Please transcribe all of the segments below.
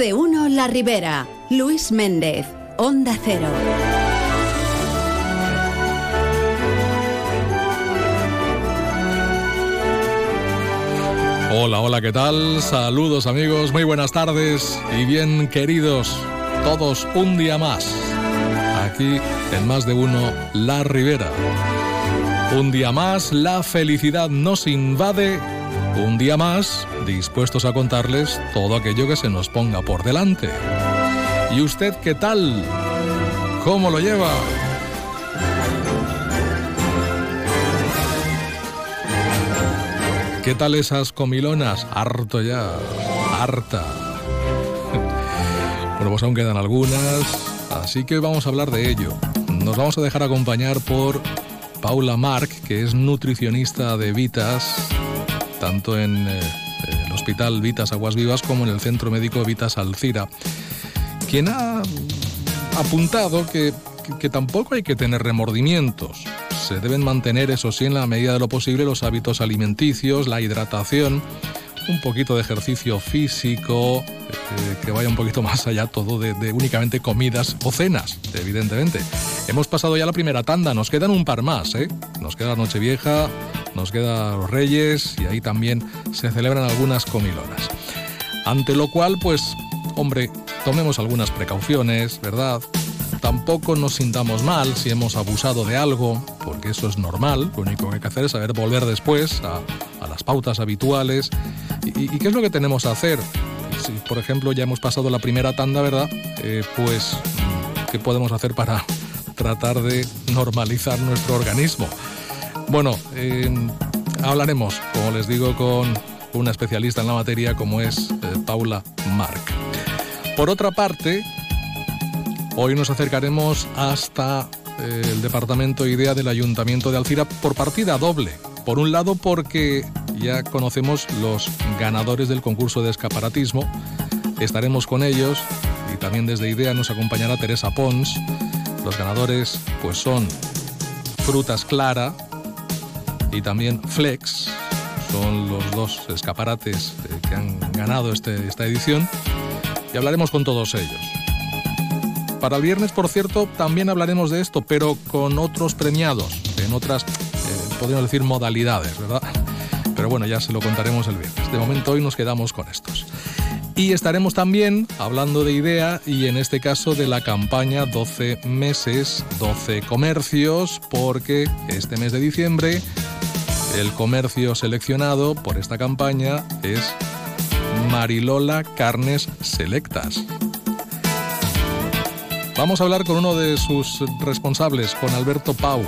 De uno La Ribera. Luis Méndez, Onda Cero. Hola, hola, ¿qué tal? Saludos amigos, muy buenas tardes y bien queridos todos un día más. Aquí en más de uno La Ribera. Un día más la felicidad nos invade. Un día más dispuestos a contarles todo aquello que se nos ponga por delante. ¿Y usted qué tal? ¿Cómo lo lleva? ¿Qué tal esas comilonas? Harto ya, harta. Bueno, pues aún quedan algunas, así que vamos a hablar de ello. Nos vamos a dejar acompañar por Paula Mark, que es nutricionista de Vitas, tanto en eh, el Hospital Vitas Aguas Vivas como en el Centro Médico Vitas Alcira, quien ha apuntado que, que tampoco hay que tener remordimientos. Se deben mantener, eso sí, en la medida de lo posible, los hábitos alimenticios, la hidratación, un poquito de ejercicio físico, eh, que vaya un poquito más allá todo de, únicamente comidas o cenas, evidentemente. Hemos pasado ya la primera tanda, nos quedan un par más, ¿eh? Nos queda Nochevieja, nos queda los Reyes y ahí también se celebran algunas comilonas. Ante lo cual, pues, hombre, tomemos algunas precauciones, ¿verdad? Tampoco nos sintamos mal si hemos abusado de algo, porque eso es normal. Lo único que hay que hacer es saber volver después a, las pautas habituales. ¿Y, qué es lo que tenemos que hacer? Si, por ejemplo, ya hemos pasado la primera tanda, ¿verdad? Eh, pues, ¿qué podemos hacer para tratar de normalizar nuestro organismo? Bueno, hablaremos, como les digo, con una especialista en la materia como es eh, Paula Marc. Por otra parte, Hoy nos acercaremos hasta eh, el departamento IDEA del Ayuntamiento de Alcira por partida doble. Por un lado porque ya conocemos los ganadores del concurso de escaparatismo, estaremos con ellos y también desde IDEA nos acompañará Teresa Pons. Los ganadores pues son Frutas Clara y también Flex, son los dos escaparates eh, que han ganado este, esta edición y hablaremos con todos ellos. Para el viernes, por cierto, también hablaremos de esto, pero con otros premiados, en otras, eh, podríamos decir, modalidades, ¿verdad? Pero bueno, ya se lo contaremos el viernes. De momento hoy nos quedamos con estos. Y estaremos también hablando de idea y en este caso de la campaña 12 meses, 12 comercios, porque este mes de diciembre el comercio seleccionado por esta campaña es Marilola Carnes Selectas. Vamos a hablar con uno de sus responsables, con Alberto Pau,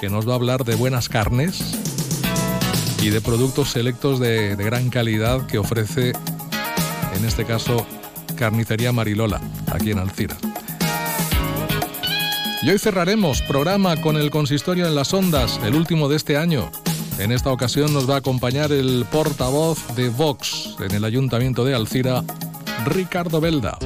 que nos va a hablar de buenas carnes y de productos selectos de, gran calidad que ofrece, en este caso, Carnicería Marilola, aquí en Alcira. Y hoy cerraremos programa con el consistorio en las ondas, el último de este año. En esta ocasión nos va a acompañar el portavoz de Vox en el Ayuntamiento de Alcira, Ricardo Belda.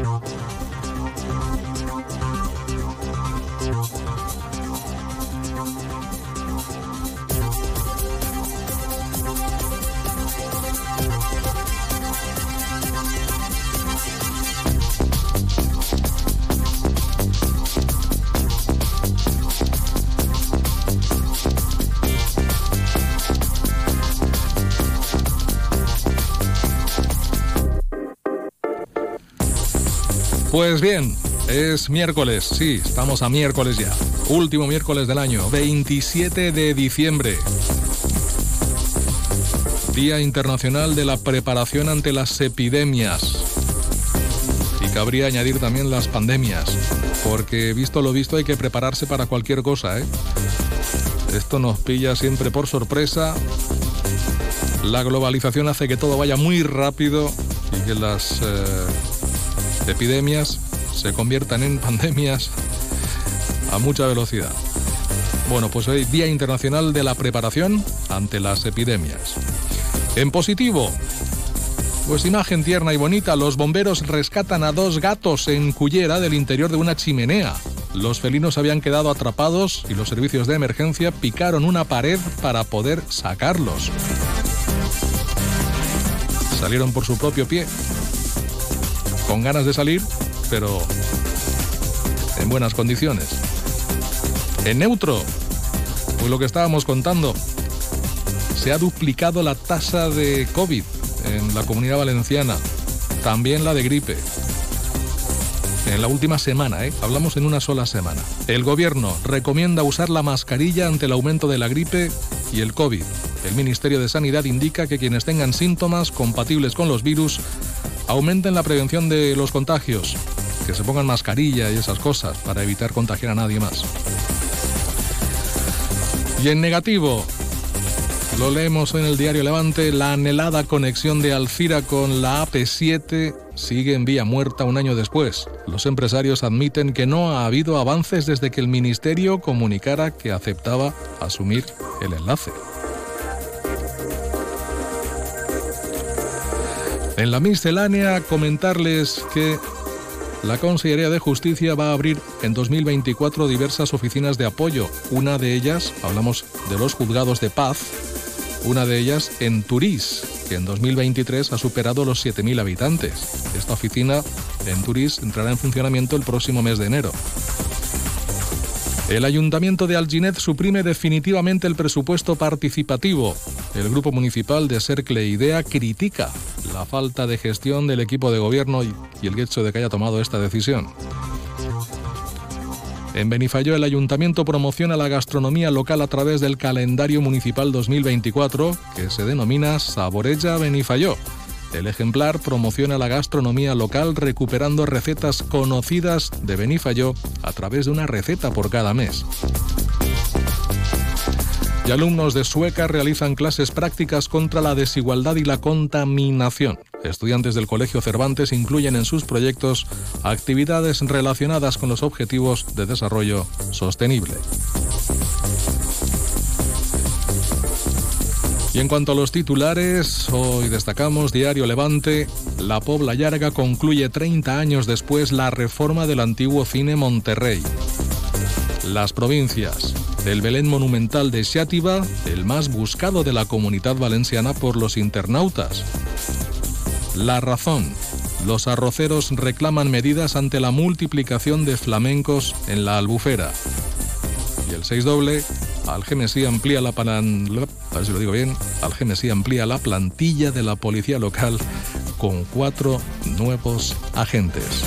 Pues bien, es miércoles, sí, estamos a miércoles ya. Último miércoles del año, 27 de diciembre. Día Internacional de la Preparación ante las Epidemias. Y cabría añadir también las pandemias, porque visto lo visto hay que prepararse para cualquier cosa, ¿eh? Esto nos pilla siempre por sorpresa. La globalización hace que todo vaya muy rápido y que las... Eh, epidemias se conviertan en pandemias a mucha velocidad. Bueno, pues hoy Día Internacional de la Preparación ante las Epidemias. En positivo, pues imagen tierna y bonita, los bomberos rescatan a dos gatos en Cullera del interior de una chimenea. Los felinos habían quedado atrapados y los servicios de emergencia picaron una pared para poder sacarlos. Salieron por su propio pie con ganas de salir, pero en buenas condiciones. En neutro, pues lo que estábamos contando, se ha duplicado la tasa de COVID en la comunidad valenciana, también la de gripe. En la última semana, ¿eh? hablamos en una sola semana. El gobierno recomienda usar la mascarilla ante el aumento de la gripe y el COVID. El Ministerio de Sanidad indica que quienes tengan síntomas compatibles con los virus aumenten la prevención de los contagios, que se pongan mascarilla y esas cosas para evitar contagiar a nadie más. Y en negativo, lo leemos en el diario Levante, la anhelada conexión de Alcira con la AP7 sigue en vía muerta un año después. Los empresarios admiten que no ha habido avances desde que el ministerio comunicara que aceptaba asumir el enlace. En la miscelánea comentarles que la Consellería de Justicia va a abrir en 2024 diversas oficinas de apoyo. Una de ellas, hablamos de los juzgados de paz, una de ellas en Turís, que en 2023 ha superado los 7.000 habitantes. Esta oficina en Turís entrará en funcionamiento el próximo mes de enero. El Ayuntamiento de Alginet suprime definitivamente el presupuesto participativo. El Grupo Municipal de Cercle Idea critica la falta de gestión del equipo de gobierno y, el hecho de que haya tomado esta decisión. En Benifayó el ayuntamiento promociona la gastronomía local a través del calendario municipal 2024 que se denomina Saboreja Benifayó el ejemplar promociona la gastronomía local recuperando recetas conocidas de Benifayó a través de una receta por cada mes. Y alumnos de Sueca realizan clases prácticas contra la desigualdad y la contaminación. Estudiantes del Colegio Cervantes incluyen en sus proyectos actividades relacionadas con los objetivos de desarrollo sostenible. Y en cuanto a los titulares, hoy destacamos Diario Levante, La Pobla Llarga concluye 30 años después la reforma del antiguo cine Monterrey. Las provincias, el Belén Monumental de Xátiva, el más buscado de la comunidad valenciana por los internautas. La razón, los arroceros reclaman medidas ante la multiplicación de flamencos en la albufera. Y el 6 doble, Algemesí amplía amplía la plantilla de la policía local con cuatro nuevos agentes.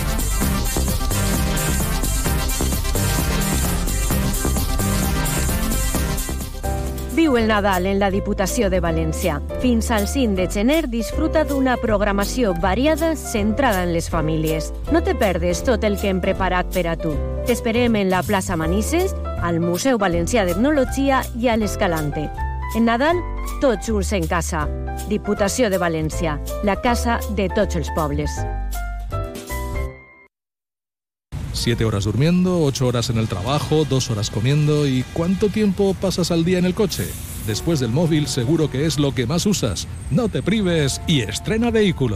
Viu el Nadal en la Diputació de València. Fins al 5 de gener disfruta d'una programació variada centrada en les famílies. No te perdes tot el que hem preparat per a tu. T'esperem en la plaça Manises, al Museu Valencià d'Etnologia i a l'Escalante. En Nadal, tots junts en casa. Diputació de València, la casa de tots els pobles. Siete horas durmiendo, ocho horas en el trabajo, dos horas comiendo y ¿cuánto tiempo pasas al día en el coche? Después del móvil seguro que es lo que más usas. No te prives y estrena vehículo.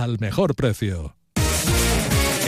al mejor precio.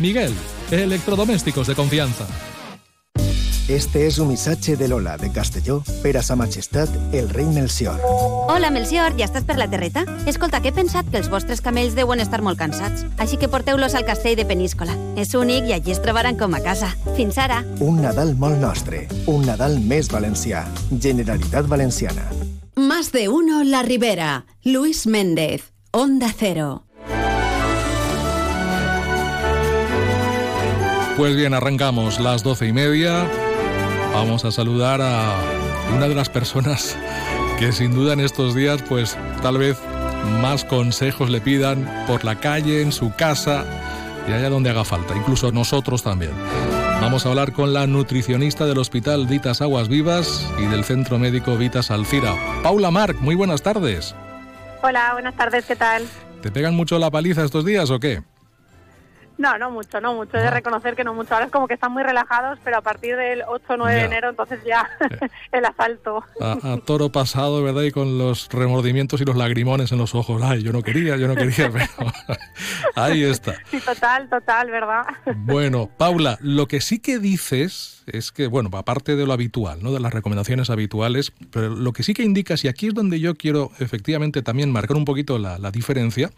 Miguel, electrodomésticos de confianza. Este és un missatge de Lola, de Castelló, per a sa majestat, el rei Melcior. Hola, Melcior, ja estàs per la terreta? Escolta, que he pensat que els vostres camells deuen estar molt cansats, així que porteu-los al castell de Peníscola. És únic i allí es trobaran com a casa. Fins ara. Un Nadal molt nostre, un Nadal més valencià. Generalitat Valenciana. Más de uno La Ribera. Luis Méndez. Onda Cero. Pues bien, arrancamos las doce y media. Vamos a saludar a una de las personas que sin duda en estos días, pues tal vez más consejos le pidan por la calle, en su casa y allá donde haga falta, incluso nosotros también. Vamos a hablar con la nutricionista del Hospital Vitas Aguas Vivas y del Centro Médico Vitas Alcira, Paula Marc. Muy buenas tardes. Hola, buenas tardes, ¿qué tal? ¿Te pegan mucho la paliza estos días o qué? No, no mucho, no mucho. He de reconocer que no mucho. Ahora es como que están muy relajados, pero a partir del 8 o 9 de enero, entonces ya el asalto. A, toro pasado, ¿verdad? Y con los remordimientos y los lagrimones en los ojos. Ay, yo no quería, yo no quería, pero ahí está. Sí, total, total, ¿verdad? Bueno, Paula, lo que sí que dices es que, bueno, aparte de lo habitual, ¿no? De las recomendaciones habituales, pero lo que sí que indicas, y aquí es donde yo quiero efectivamente también marcar un poquito la, la diferencia,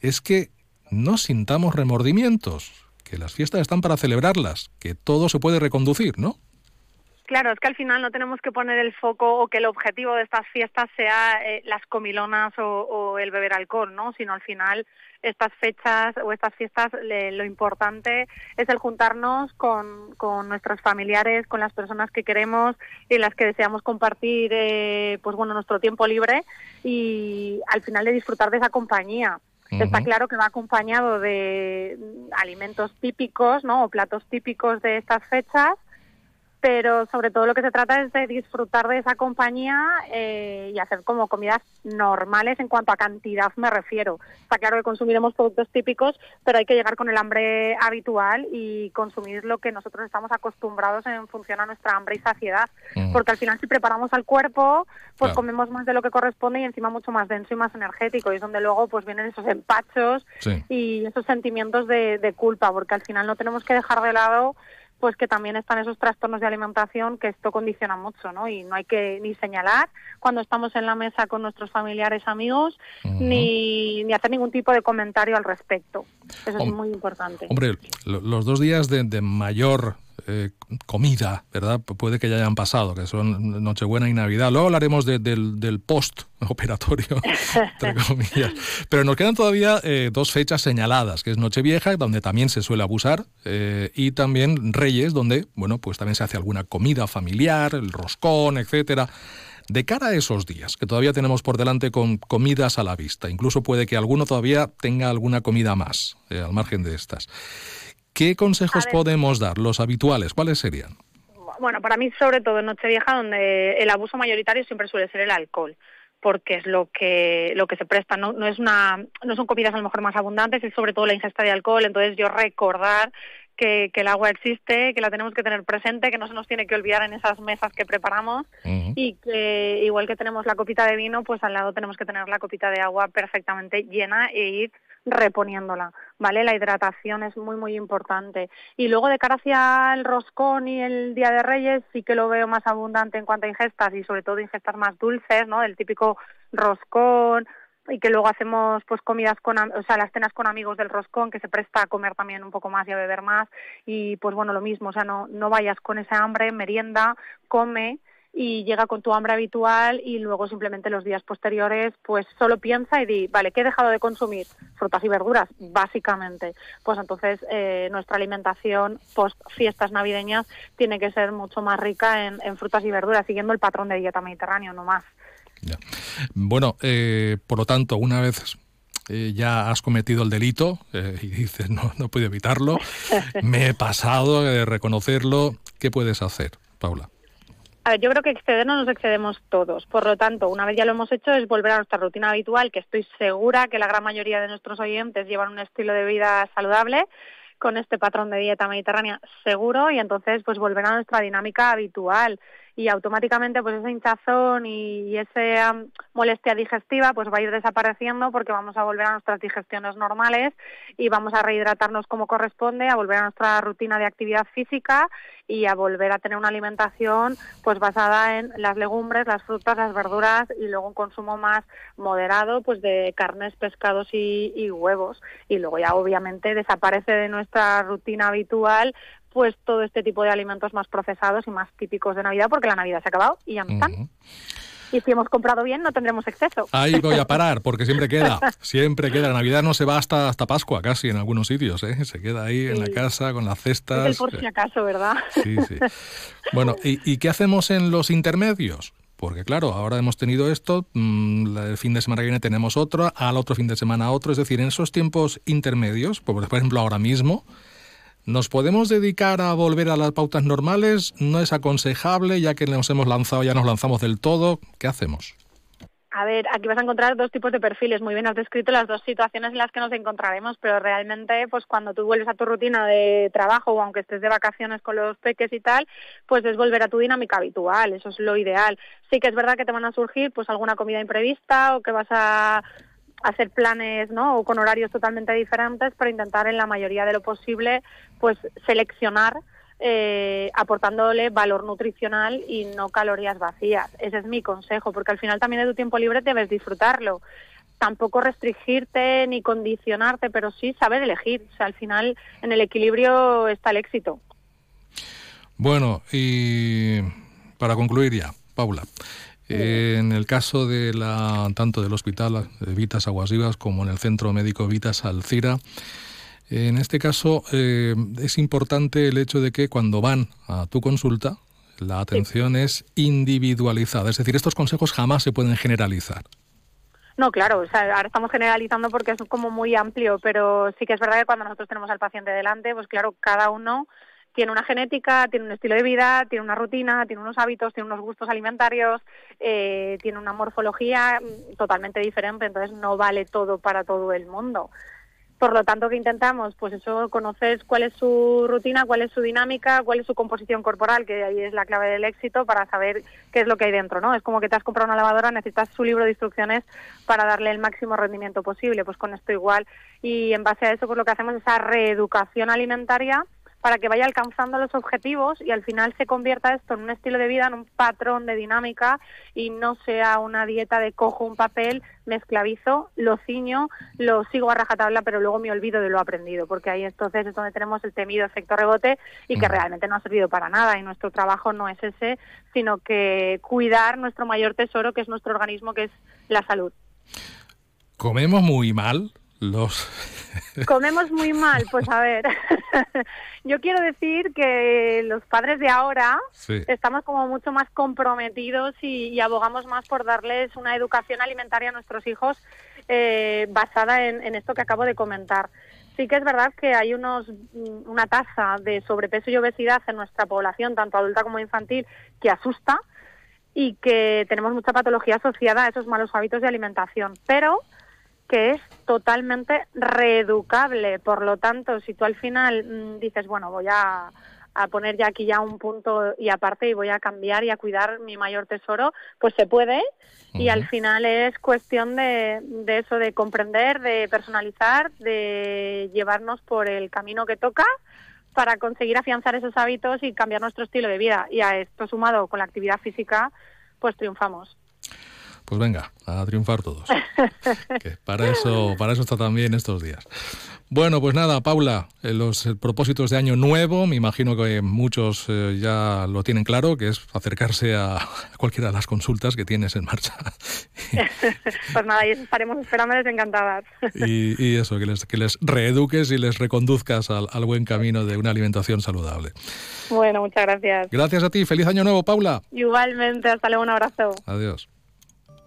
es que no sintamos remordimientos, que las fiestas están para celebrarlas, que todo se puede reconducir, ¿no? Claro, es que al final no tenemos que poner el foco o que el objetivo de estas fiestas sea eh, las comilonas o, el beber alcohol, ¿no? Sino al final estas fechas o estas fiestas lo importante es el juntarnos con, con, nuestros familiares, con las personas que queremos y las que deseamos compartir, eh, pues bueno, nuestro tiempo libre y al final de disfrutar de esa compañía. Está claro que va acompañado de alimentos típicos, ¿no? O platos típicos de estas fechas pero sobre todo lo que se trata es de disfrutar de esa compañía eh, y hacer como comidas normales en cuanto a cantidad me refiero. Está claro que consumiremos productos típicos, pero hay que llegar con el hambre habitual y consumir lo que nosotros estamos acostumbrados en función a nuestra hambre y saciedad, mm. porque al final si preparamos al cuerpo, pues comemos más de lo que corresponde y encima mucho más denso y más energético y es donde luego pues vienen esos empachos y esos sentimientos de culpa, porque al final no tenemos que dejar de lado pues que también están esos trastornos de alimentación que esto condiciona mucho, ¿no? Y no hay que ni señalar cuando estamos en la mesa con nuestros familiares, amigos, ni, ni, hacer ningún tipo de comentario al respecto. Eso es muy importante. Hombre, los dos días de, de mayor eh, comida, ¿verdad? Puede que ya hayan pasado, que son Nochebuena y Navidad. Luego hablaremos del, del post operatorio, entre comillas. Pero nos quedan todavía eh, dos fechas señaladas, que es Nochevieja, donde también se suele abusar, eh, y también Reyes, donde, bueno, pues también se hace alguna comida familiar, el roscón, etcétera. De cara a esos días, que todavía tenemos por delante con comidas a la vista, incluso puede que alguno todavía tenga alguna comida más, al margen de estas. ¿Qué consejos podemos dar, los habituales? ¿Cuáles serían? Bueno, para mí sobre todo en Nochevieja, donde el abuso mayoritario siempre suele ser el alcohol porque es lo que lo que se presta. No, no es una no son comidas a lo mejor más abundantes es sobre todo la ingesta de alcohol. Entonces yo recordar que, el agua existe, que la tenemos que tener presente, que no se nos tiene que olvidar en esas mesas que preparamos. Y que igual que tenemos la copita de vino, pues al lado tenemos que tener la copita de agua perfectamente llena e ir reponiéndola, ¿vale? La hidratación es muy, muy importante. Y luego de cara hacia el roscón y el Día de Reyes sí que lo veo más abundante en cuanto a ingestas y sobre todo ingestas más dulces, ¿no? El típico roscón y que luego hacemos pues comidas con, o sea, las cenas con amigos del roscón que se presta a comer también un poco más y a beber más y pues bueno, lo mismo, o sea, no, no vayas con esa hambre, merienda, come y llega con tu hambre habitual y luego simplemente los días posteriores pues solo piensa y di, vale, ¿qué he dejado de consumir? Frutas y verduras, básicamente. Pues entonces eh, nuestra alimentación post fiestas navideñas tiene que ser mucho más rica en, frutas y verduras, siguiendo el patrón de dieta mediterráneo, no más. Bueno, eh, por lo tanto, una vez eh, ya has cometido el delito y dices, no, no puedo evitarlo, me he pasado de reconocerlo, ¿qué puedes hacer, Paula? A ver, yo creo que excedernos nos excedemos todos. Por lo tanto, una vez ya lo hemos hecho, es volver a nuestra rutina habitual, que estoy segura que la gran mayoría de nuestros oyentes llevan un estilo de vida saludable con este patrón de dieta mediterránea seguro y entonces pues volver a nuestra dinámica habitual y automáticamente pues esa hinchazón y, esa molestia digestiva pues va a ir desapareciendo porque vamos a volver a nuestras digestiones normales y vamos a rehidratarnos como corresponde, a volver a nuestra rutina de actividad física y a volver a tener una alimentación pues basada en las legumbres, las frutas, las verduras y luego un consumo más moderado pues de carnes, pescados y, y huevos. Y luego ya obviamente desaparece de nuestra rutina habitual pues todo este tipo de alimentos más procesados y más típicos de Navidad, porque la Navidad se ha acabado y ya no están. Y si hemos comprado bien, no tendremos exceso. Ahí voy a parar, porque siempre queda, siempre queda. La Navidad no se va hasta, hasta Pascua casi en algunos sitios, ¿eh? Se queda ahí en la casa con las cestas. Es el por si acaso, ¿verdad? Sí, sí. Bueno, ¿y, ¿y qué hacemos en los intermedios? Porque claro, ahora hemos tenido esto, mm, el fin de semana que viene tenemos otro, al otro fin de semana otro, es decir, en esos tiempos intermedios, por ejemplo ahora mismo, ¿nos podemos dedicar a volver a las pautas normales? ¿No es aconsejable ya que nos hemos lanzado, ya nos lanzamos del todo? ¿Qué hacemos? A ver, aquí vas a encontrar dos tipos de perfiles. Muy bien has descrito las dos situaciones en las que nos encontraremos, pero realmente, pues cuando tú vuelves a tu rutina de trabajo o aunque estés de vacaciones con los peques y tal, pues es volver a tu dinámica habitual. Eso es lo ideal. Sí que es verdad que te van a surgir, pues alguna comida imprevista o que vas a hacer planes, ¿no? O con horarios totalmente diferentes para intentar en la mayoría de lo posible, pues seleccionar eh, aportándole valor nutricional y no calorías vacías. Ese es mi consejo, porque al final también de tu tiempo libre debes disfrutarlo. Tampoco restringirte ni condicionarte, pero sí saber elegir. O sea, al final en el equilibrio está el éxito. Bueno, y para concluir ya, Paula, en el caso de la tanto del hospital de Vitas Aguas Vivas como en el centro médico Vitas Alcira, en este caso eh, es importante el hecho de que cuando van a tu consulta, la atención es individualizada. Es decir, estos consejos jamás se pueden generalizar. No, claro, o sea, ahora estamos generalizando porque es como muy amplio, pero sí que es verdad que cuando nosotros tenemos al paciente delante, pues claro, cada uno tiene una genética, tiene un estilo de vida, tiene una rutina, tiene unos hábitos, tiene unos gustos alimentarios, eh, tiene una morfología mm, totalmente diferente, entonces no vale todo para todo el mundo. Por lo tanto, ¿qué intentamos? Pues eso, conoces cuál es su rutina, cuál es su dinámica, cuál es su composición corporal, que ahí es la clave del éxito para saber qué es lo que hay dentro, ¿no? Es como que te has comprado una lavadora, necesitas su libro de instrucciones para darle el máximo rendimiento posible, pues con esto igual. Y en base a eso, pues lo que hacemos es esa reeducación alimentaria para que vaya alcanzando los objetivos y al final se convierta esto en un estilo de vida, en un patrón de dinámica y no sea una dieta de cojo un papel, me esclavizo, lo ciño, lo sigo a rajatabla, pero luego me olvido de lo aprendido, porque ahí entonces es donde tenemos el temido efecto rebote y que realmente no ha servido para nada y nuestro trabajo no es ese, sino que cuidar nuestro mayor tesoro, que es nuestro organismo, que es la salud. Comemos muy mal los. Comemos muy mal pues a ver. Yo quiero decir que los padres de ahora estamos como mucho más comprometidos y, abogamos más por darles una educación alimentaria a nuestros hijos eh, basada en, esto que acabo de comentar. Sí que es verdad que hay unos una tasa de sobrepeso y obesidad en nuestra población tanto adulta como infantil que asusta y que tenemos mucha patología asociada a esos malos hábitos de alimentación. Pero que es totalmente reeducable. Por lo tanto, si tú al final mm, dices, bueno, voy a, poner ya aquí ya un punto y aparte y voy a cambiar y a cuidar mi mayor tesoro, pues se puede. Y al final es cuestión de, de eso, de comprender, de personalizar, de llevarnos por el camino que toca para conseguir afianzar esos hábitos y cambiar nuestro estilo de vida. Y a esto sumado con la actividad física, pues triunfamos. Pues venga, a triunfar todos. que para eso, para eso está también estos días. Bueno, pues nada, Paula, eh, los eh, propósitos de año nuevo, me imagino que muchos eh, ya lo tienen claro, que es acercarse a cualquiera de las consultas que tienes en marcha. pues nada, y estaremos esperándoles encantadas. y, y, eso, que les, que les reeduques y les reconduzcas al, al buen camino de una alimentación saludable. Bueno, muchas gracias. Gracias a ti, feliz año nuevo, Paula. Igualmente, hasta luego, un abrazo. Adiós.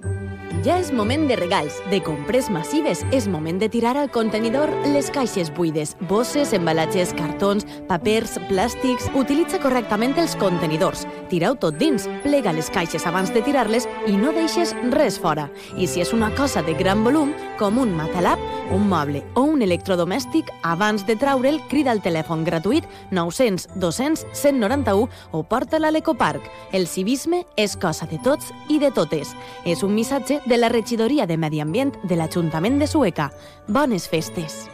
Thank you. Ja és moment de regals, de compres massives. És moment de tirar al contenidor les caixes buides, bosses, embalatges, cartons, papers, plàstics... Utilitza correctament els contenidors. Tira-ho tot dins, plega les caixes abans de tirar-les i no deixes res fora. I si és una cosa de gran volum, com un matalap, un moble o un electrodomèstic, abans de traure'l, crida al telèfon gratuït 900 200 191 o porta-la a l'Ecoparc. El civisme és cosa de tots i de totes. És un missatge la regidoria de Medi Ambient de l'Ajuntament de Sueca. Bones festes!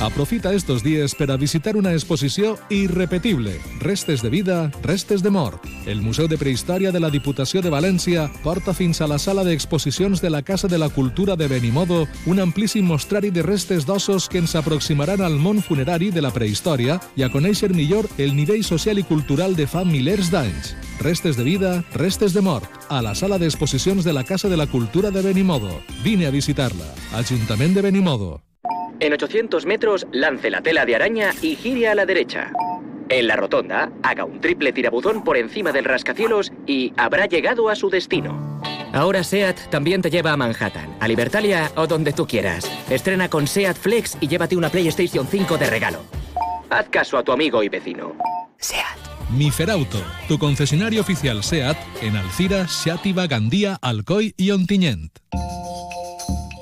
Aprofita estos dies per a visitar una exposició irrepetible, Restes de vida, restes de mort. El Museu de Prehistòria de la Diputació de València porta fins a la sala d'exposicions de la Casa de la Cultura de Benimodo un amplíssim mostrari de restes d'ossos que ens aproximaran al món funerari de la prehistòria i a conèixer millor el nivell social i cultural de fa milers d'anys. Restes de vida, restes de mort, a la sala d'exposicions de la Casa de la Cultura de Benimodo. Vine a visitar-la. Ajuntament de Benimodo. En 800 metros, lance la tela de araña y gire a la derecha. En la rotonda, haga un triple tirabuzón por encima del rascacielos y habrá llegado a su destino. Ahora SEAT también te lleva a Manhattan, a Libertalia o donde tú quieras. Estrena con SEAT Flex y llévate una PlayStation 5 de regalo. Haz caso a tu amigo y vecino. SEAT. Miferauto, tu concesionario oficial SEAT en Alcira, Xàtiva, Gandía, Alcoi i Ontinyent.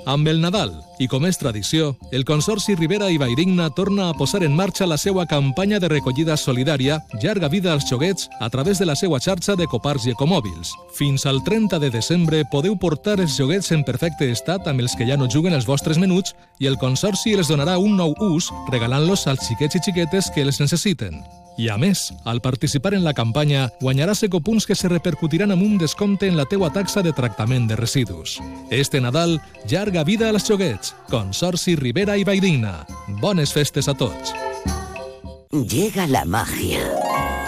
Amb el Nadal, i com és tradició, el Consorci Rivera i Valldigna torna a posar en marxa la seva campanya de recollida solidària Llarga vida als xoguets a través de la seva xarxa de coparts i ecomòbils. Fins al 30 de desembre podeu portar els joguets en perfecte estat amb els que ja no juguen els vostres menuts i el Consorci els donarà un nou ús regalant-los als xiquets i xiquetes que els necessiten. I a més, al participar en la campanya, guanyaràs ecopunts que se repercutiran amb un descompte en la teua taxa de tractament de residus. Este Nadal, llarga vida als joguets. Consorci Rivera i Valldigna. Bones festes a tots. Llega la magia.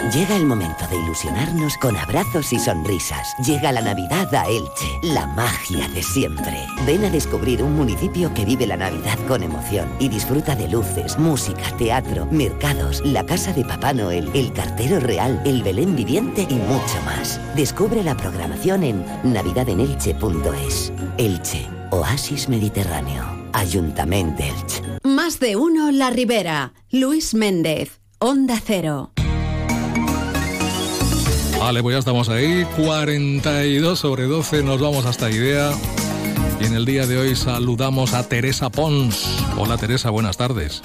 Llega el momento de ilusionarnos con abrazos y sonrisas. Llega la Navidad a Elche, la magia de siempre. Ven a descubrir un municipio que vive la Navidad con emoción y disfruta de luces, música, teatro, mercados, la casa de Papá Noel, el cartero real, el Belén viviente y mucho más. Descubre la programación en navidadenelche.es. Elche, Oasis Mediterráneo. Ayuntamiento Elche. Más de uno La Ribera. Luis Méndez. Onda Cero. Vale, pues ya estamos ahí. 42 sobre 12, nos vamos hasta Idea. Y en el día de hoy saludamos a Teresa Pons. Hola Teresa, buenas tardes.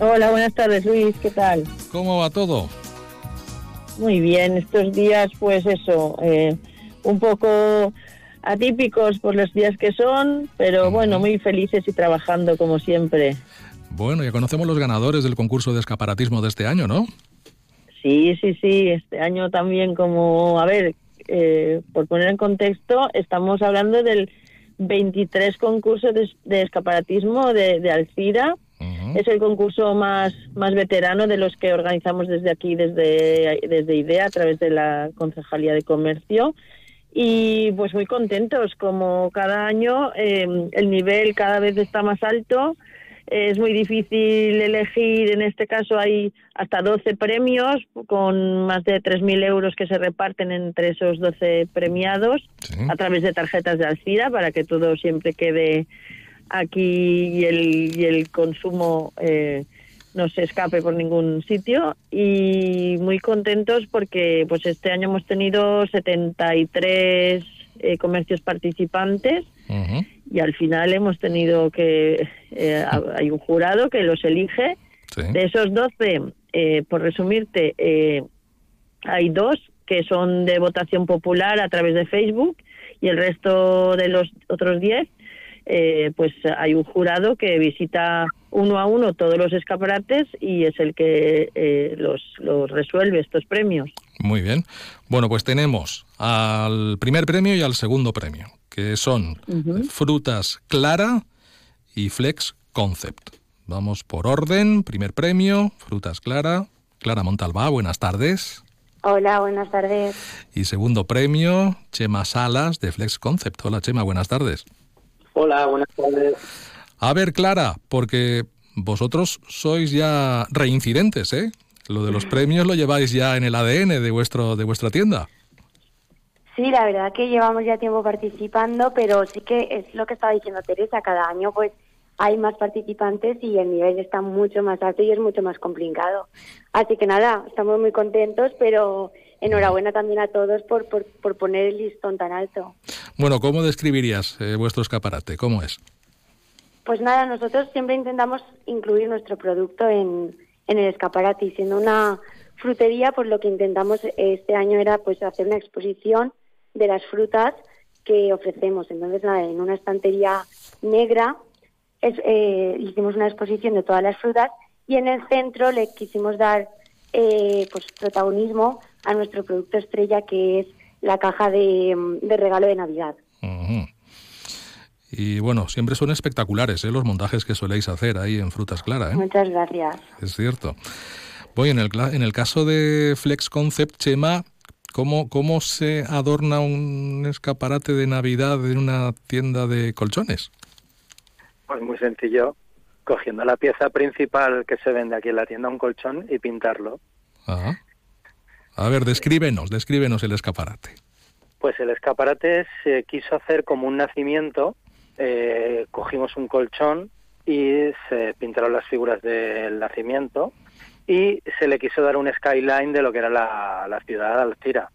Hola, buenas tardes Luis, ¿qué tal? ¿Cómo va todo? Muy bien, estos días pues eso, eh, un poco atípicos por los días que son, pero bueno, muy felices y trabajando como siempre. Bueno, ya conocemos los ganadores del concurso de escaparatismo de este año, ¿no? Sí, sí, sí, este año también como, a ver, eh, por poner en contexto, estamos hablando del 23 concurso de, de escaparatismo de, de Alcira. Es el concurso más, más veterano de los que organizamos desde aquí, desde, desde IDEA, a través de la Concejalía de Comercio. Y pues muy contentos, como cada año eh, el nivel cada vez está más alto es muy difícil elegir, en este caso hay hasta 12 premios con más de 3.000 euros que se reparten entre esos 12 premiados Sí. a través de tarjetas de Alcira para que todo siempre quede aquí y el, y el consumo eh, no se escape por ningún sitio y muy contentos porque pues este año hemos tenido 73 eh, comercios participantes Ujú. Y al final hemos tenido que eh, hay un jurado que los elige Sí. de esos 12 eh, por resumirte eh, hay dos que son de votación popular a través de Facebook y el resto de los otros 10 eh, pues hay un jurado que visita uno a uno todos los escaparates y es el que eh, los, los resuelve estos premios. Muy bien. Bueno, pues tenemos al primer premio y al segundo premio, que son frutas Clara y Flex Concept. Vamos por orden. Primer premio, frutas Clara. Clara Montalbá, buenas tardes. Hola, buenas tardes. Y segundo premio, Chema Salas de Flex Concept. Hola Chema, buenas tardes. Hola, buenas tardes. A ver, Clara, porque vosotros sois ya reincidentes, ¿eh? Lo de los premios lo lleváis ya en el ADN de vuestro de vuestra tienda. Sí, la verdad que llevamos ya tiempo participando, pero sí que es lo que estaba diciendo Teresa, cada año pues hay más participantes y el nivel está mucho más alto y es mucho más complicado. Así que nada, estamos muy contentos, pero enhorabuena también a todos por, por, por poner el listón tan alto. Bueno, ¿cómo describirías eh, vuestro escaparate? ¿Cómo es? Pues nada, nosotros siempre intentamos incluir nuestro producto en, en el escaparate y siendo una frutería, pues lo que intentamos este año era pues hacer una exposición de las frutas que ofrecemos. Entonces, en una estantería negra eh, hicimos una exposición de todas las frutas y en el centro le quisimos dar eh, pues protagonismo a nuestro producto estrella que es la caja de, regalo de Navidad. Y bueno, siempre son espectaculares ¿eh? los montajes que soléis hacer ahí en Frutas Clara. ¿eh? Muchas gracias. Es cierto. Voy en el, en el caso de Flex Concept, Chema, ¿cómo, ¿cómo se adorna un escaparate de Navidad en una tienda de colchones? Pues muy sencillo, cogiendo la pieza principal que se vende aquí en la tienda, un colchón, y pintarlo. Ajá. A ver, descríbenos, descríbenos el escaparate. Pues el escaparate se quiso hacer como un nacimiento. Eh, cogimos un colchón y se pintaron las figuras del nacimiento y se le quiso dar un skyline de lo que era la, la ciudad de Alcira.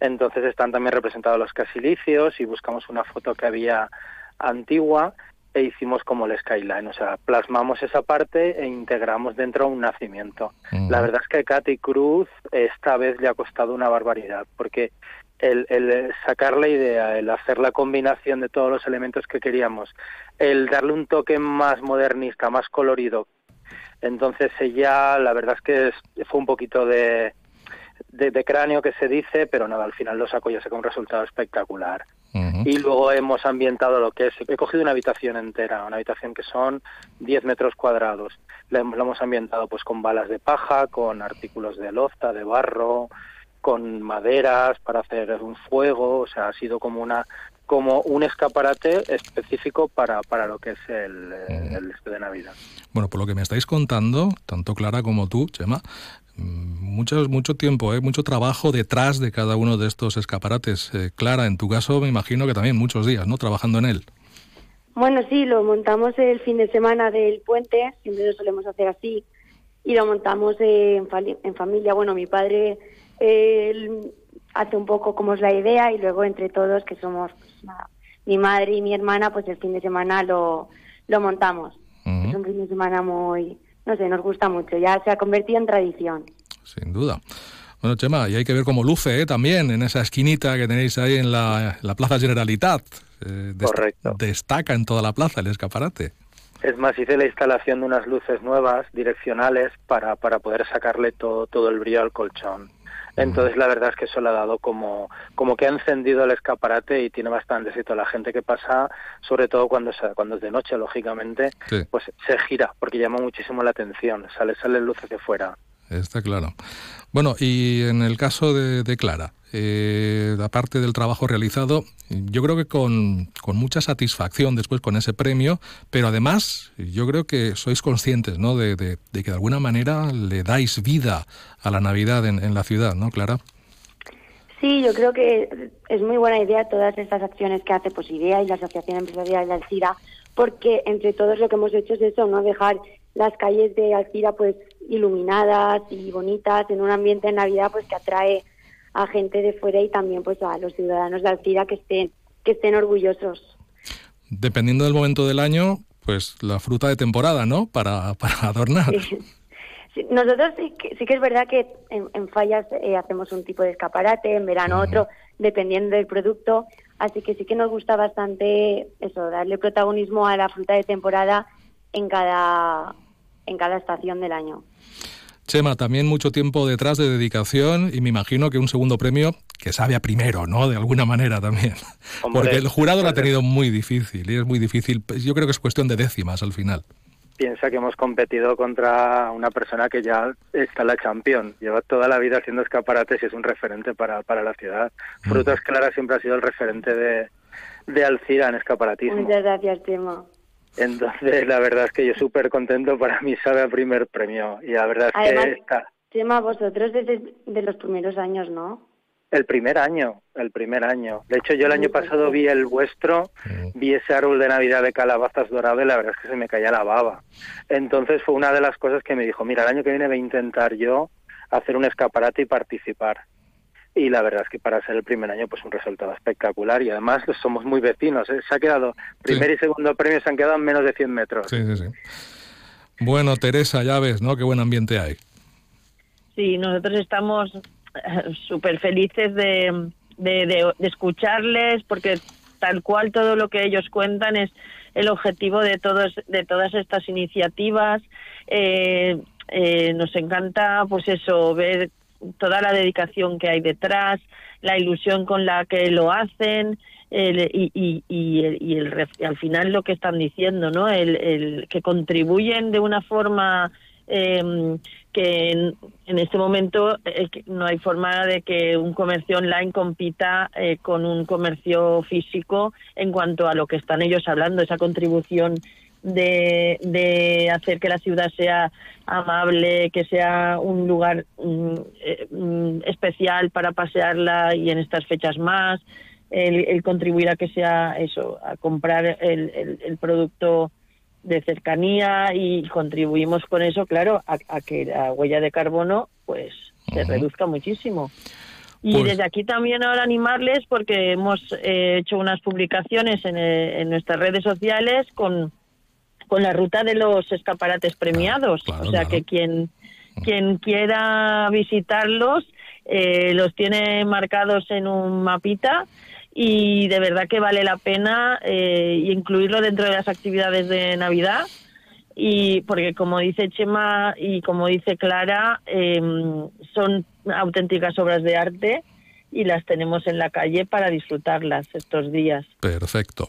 Entonces están también representados los casilicios y buscamos una foto que había antigua e hicimos como el skyline, o sea, plasmamos esa parte e integramos dentro un nacimiento. La verdad es que Katy Cruz esta vez le ha costado una barbaridad, porque el, el, sacar la idea, el hacer la combinación de todos los elementos que queríamos, el darle un toque más modernista, más colorido. Entonces ella, la verdad es que fue un poquito de, de, cráneo que se dice, pero nada, al final lo saco y saca un resultado espectacular. Y luego hemos ambientado lo que es, he cogido una habitación entera, una habitación que son 10 metros cuadrados. Lo, hemos ambientado pues con balas de paja, con artículos de lofta, de barro, con maderas para hacer un fuego, o sea, ha sido como una como un escaparate específico para, para lo que es el, el este de Navidad. Bueno, por lo que me estáis contando, tanto Clara como tú, Chema, mm, mucho, mucho tiempo, ¿eh? mucho trabajo detrás de cada uno de estos escaparates. Eh, Clara, en tu caso me imagino que también muchos días, ¿no? Trabajando en él. Bueno, sí, lo montamos el fin de semana del puente, siempre lo solemos hacer así, y lo montamos en, en familia. Bueno, mi padre hace un poco como es la idea y luego entre todos, que somos pues, mi madre y mi hermana, pues el fin de semana lo, lo montamos. Es un fin de semana muy, no sé, nos gusta mucho, ya se ha convertido en tradición. Sin duda. Bueno, Chema, y hay que ver cómo luce ¿eh? también en esa esquinita que tenéis ahí en la, Plaza Generalitat. Eh, Correcto. Destaca en toda la plaza el escaparate. Es más, hice la instalación de unas luces nuevas, direccionales, para, para poder sacarle todo, todo el brillo al colchón. Entonces la verdad es que eso le ha dado como, como que ha encendido el escaparate y tiene bastante éxito. La gente que pasa, sobre todo cuando, cuando es de noche, lógicamente, pues se gira porque llama muchísimo la atención, sale, sale luces de fuera. Está claro. Bueno, y en el caso de, de Clara, eh, aparte del trabajo realizado, yo creo que con, mucha satisfacción después con ese premio, pero además yo creo que sois conscientes ¿no? de, que de alguna manera le dais vida a la Navidad en, la ciudad, ¿no, Clara? Sí, yo creo que es muy buena idea todas estas acciones que hace pues, IDEA y la Asociación Empresarial de Alcira, porque entre todos lo que hemos hecho es eso, no dejar las calles de Alcira pues iluminadas y bonitas en un ambiente de Navidad pues que atrae a gente de fuera y también pues a los ciudadanos de Alcira que estén que estén orgullosos. Dependiendo del momento del año, pues la fruta de temporada, ¿no? Para, para adornar. nosotros sí que, sí que es verdad que en, fallas eh, hacemos un tipo de escaparate, en verano otro, dependiendo del producto, así que sí que nos gusta bastante eso, darle protagonismo a la fruta de temporada en cada en cada estación del año. Chema, también mucho tiempo detrás de dedicación y me imagino que un segundo premio que sabe a primero, ¿no? De alguna manera también. Porque el jurado lo ha tenido muy difícil y es muy difícil. Pues yo creo que es cuestión de décimas al final. Piensa que hemos competido contra una persona que ya está la champion. Lleva toda la vida haciendo escaparates y es un referente para, para la ciudad. Mm. Frutas Claras siempre ha sido el referente de, de Alcira en escaparatismo. Muchas gracias, Chema. Entonces, la verdad es que yo súper contento, para mí sabe a primer premio y la verdad es que está... Chema, vosotros desde de los primeros años, ¿no? El primer año, el primer año. De hecho, yo el año pasado vi el vuestro, vi ese árbol de Navidad de calabazas dorado y la verdad es que se me caía la baba. Entonces fue una de las cosas que me dijo, mira, el año que viene voy a intentar yo hacer un escaparate y participar y la verdad es que para ser el primer año pues un resultado espectacular y además somos muy vecinos, ¿eh? se ha quedado, primer y segundo premio se han quedado en menos de 100 metros. Sí, sí, sí. Bueno, Teresa, ya ves, ¿no? Qué buen ambiente hay. Sí, nosotros estamos eh, súper felices de, de, de, escucharles porque tal cual todo lo que ellos cuentan es el objetivo de todos de todas estas iniciativas. Eh, eh, nos encanta, pues eso, ver toda la dedicación que hay detrás, la ilusión con la que lo hacen y, y, y, el, al final lo que están diciendo, ¿no? El, que contribuyen de una forma eh, que en, este momento eh, no hay forma de que un comercio online compita eh, con un comercio físico en cuanto a lo que están ellos hablando, esa contribución de, de hacer que la ciudad sea amable, que sea un lugar mm, eh, mm, especial para pasearla y en estas fechas más, el, contribuir a que sea eso, a comprar el, el, producto de cercanía y contribuimos con eso, claro, a, que la huella de carbono pues se reduzca muchísimo. Y pues desde aquí también ahora animarles porque hemos eh, hecho unas publicaciones en, en nuestras redes sociales con con la ruta de los escaparates premiados. o sea que quien, quien quiera visitarlos eh, los tiene marcados en un mapita y de verdad que vale la pena eh, incluirlo dentro de las actividades de Navidad y porque como dice Chema y como dice Clara em, son auténticas obras de arte y las tenemos en la calle para disfrutarlas estos días. Perfecto.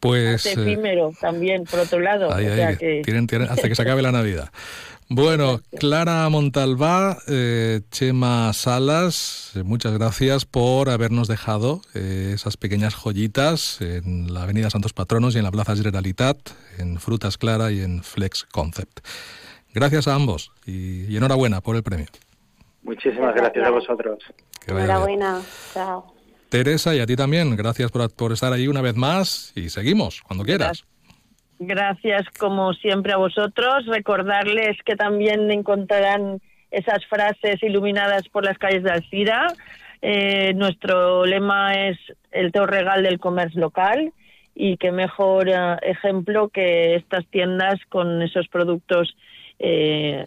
Pues. Eh, efímero también, por otro lado. hasta que se acabe la Navidad. Bueno, Clara Montalbá, eh, Chema Salas, eh, muchas gracias por habernos dejado esas pequeñas joyitas en la Avenida Santos Patronos y en la Plaza Generalitat, en Frutas Clara y en Flex Concept. Gracias a ambos y, enhorabuena por el premio. Muchísimas gracias a vosotros. enhorabuena. Chao. Teresa, y a ti también, gracias por, estar ahí una vez más y seguimos cuando quieras. Gracias como siempre a vosotros. Recordarles que también encontrarán esas frases iluminadas por las calles de Alcira. Eh, nuestro lema es el teo regal del comercio local y qué mejor eh, ejemplo que estas tiendas con esos productos eh,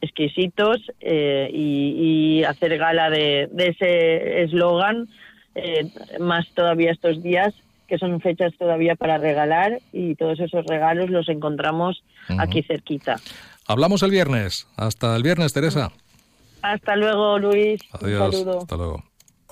exquisitos y, hacer gala de ese eslogan eh, más todavía estos días que son fechas todavía para regalar y todos esos regalos los encontramos aquí cerquita. Hablamos el viernes. Hasta el viernes, Teresa. Hasta luego, Luis. Adiós. Hasta luego.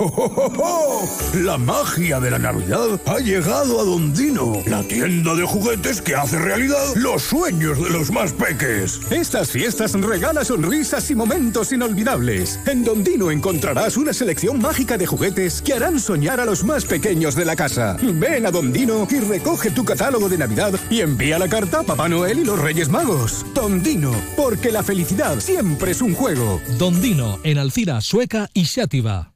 ¡Oh, La magia de la Navidad ha llegado a Dondino, la tienda de juguetes que hace realidad los sueños de los más peques. Estas fiestas regala sonrisas y momentos inolvidables. En Dondino encontrarás una selección mágica de juguetes que harán soñar a los más pequeños de la casa. Ven a Dondino y recoge tu catálogo de Navidad y envía la carta a Papá Noel y los Reyes Magos. Dondino, porque la felicidad siempre es un juego. Dondino, en Alcira, Sueca y Xátiva.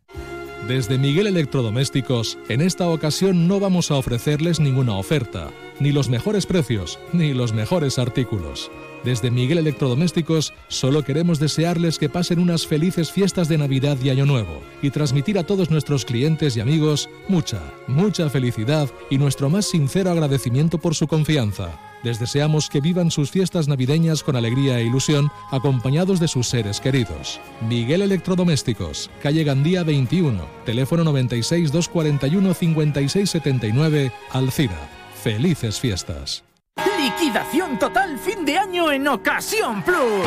Desde Miguel Electrodomésticos, en esta ocasión no vamos a ofrecerles ninguna oferta, ni los mejores precios, ni los mejores artículos. Desde Miguel Electrodomésticos solo queremos desearles que pasen unas felices fiestas de Navidad y Año Nuevo y transmitir a todos nuestros clientes y amigos mucha, mucha felicidad y nuestro más sincero agradecimiento por su confianza. Les deseamos que vivan sus fiestas navideñas con alegría e ilusión, acompañados de sus seres queridos. Miguel Electrodomésticos, calle Gandía 21, teléfono 96 241 5679, Alcira. Felices fiestas. Liquidación total fin de año en Ocasión Plus.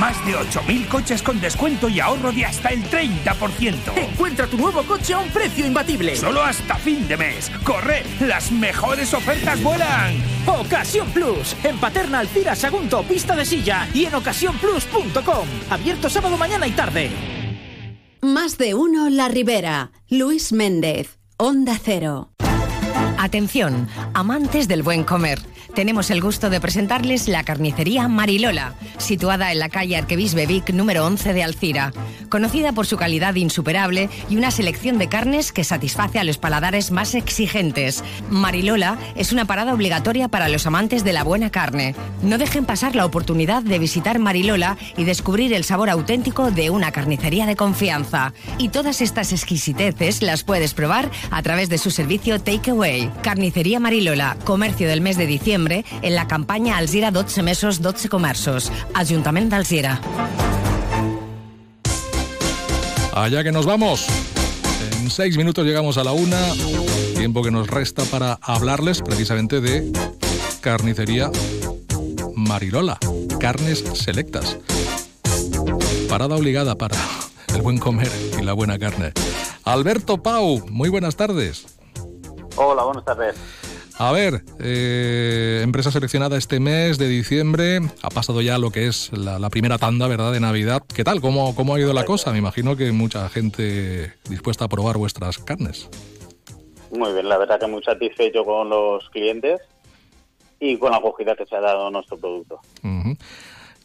Más de 8.000 coches con descuento y ahorro de hasta el 30%. Encuentra tu nuevo coche a un precio imbatible. Solo hasta fin de mes. ¡Corre! ¡Las mejores ofertas vuelan! Ocasión Plus. En Paterna Alcira Sagunto, pista de silla y en ocasiónplus.com. Abierto sábado, mañana y tarde. Más de uno La Ribera. Luis Méndez. Onda Cero. Atención, amantes del buen comer tenemos el gusto de presentarles la carnicería Marilola, situada en la calle Arquebisbe número 11 de Alcira, conocida por su calidad insuperable y una selección de carnes que satisface a los paladares más exigentes. Marilola es una parada obligatoria para los amantes de la buena carne. No dejen pasar la oportunidad de visitar Marilola y descubrir el sabor auténtico de una carnicería de confianza. Y todas estas exquisiteces las puedes probar a través de su servicio Takeaway. Carnicería Marilola, comercio del mes de diciembre en la campaña Alzira 12 mesos 12 comerços. Ajuntament d'Alzira. Allá que nos vamos. En seis minutos llegamos a la una tiempo que nos resta para hablarles precisamente de carnicería Marilola, carnes selectas. Parada obligada para el buen comer y la buena carne. Alberto Pau, muy buenas tardes. Hola, buenas tardes. A ver, eh, empresa seleccionada este mes de diciembre, ha pasado ya lo que es la, primera tanda, ¿verdad?, de Navidad. ¿Qué tal? ¿Cómo, ¿Cómo ha ido la cosa? Me imagino que mucha gente dispuesta a probar vuestras carnes. Muy bien, la verdad que muy satisfecho con los clientes y con la acogida que se ha dado a nuestro producto.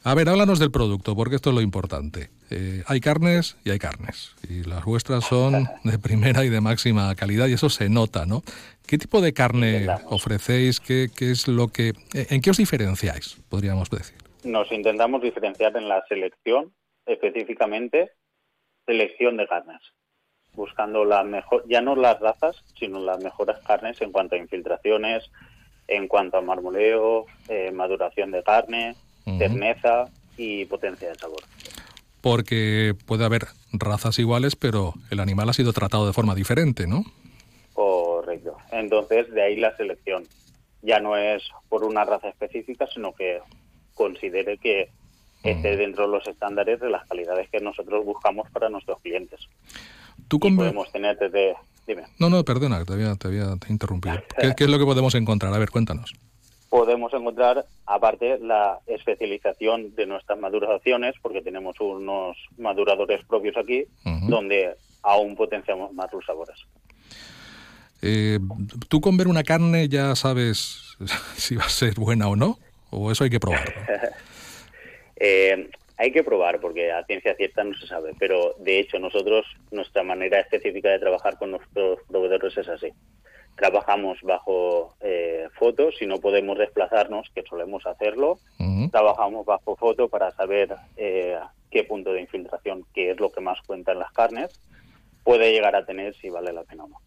A ver, háblanos del producto, porque esto es lo importante. Eh, hay carnes y hay carnes, y las vuestras son de primera y de máxima calidad, y eso se nota, ¿no? ¿Qué tipo de carne ofrecéis? ¿Qué, ¿Qué, es lo que, ¿En qué os diferenciáis, podríamos decir? Nos intentamos diferenciar en la selección, específicamente selección de carnes, buscando la mejor, ya no las razas, sino las mejores carnes en cuanto a infiltraciones, en cuanto a marmoleo, eh, maduración de carne, terneza y potencia de sabor. Porque puede haber razas iguales, pero el animal ha sido tratado de forma diferente, ¿no? Correcto. Entonces, de ahí la selección. Ya no es por una raza específica, sino que considere que esté dentro de los estándares de las calidades que nosotros buscamos para nuestros clientes. ¿Tú podemos tener desde... Dime. No, no, perdona, te había, te había interrumpido. ¿Qué es lo que podemos encontrar? A ver, cuéntanos podemos encontrar, aparte, la especialización de nuestras maduraciones, porque tenemos unos maduradores propios aquí, donde aún potenciamos más los sabores. Eh, ¿Tú con ver una carne ya sabes si va a ser buena o no? ¿O eso hay que probarlo? Eh, hay que probar, porque a ciencia cierta no se sabe, pero de hecho nosotros, nuestra manera específica de trabajar con nuestros proveedores es así trabajamos bajo eh, foto, si no podemos desplazarnos, que solemos hacerlo, trabajamos bajo foto para saber eh, qué punto de infiltración, que es lo que más cuenta en las carnes, puede llegar a tener si vale la pena o no.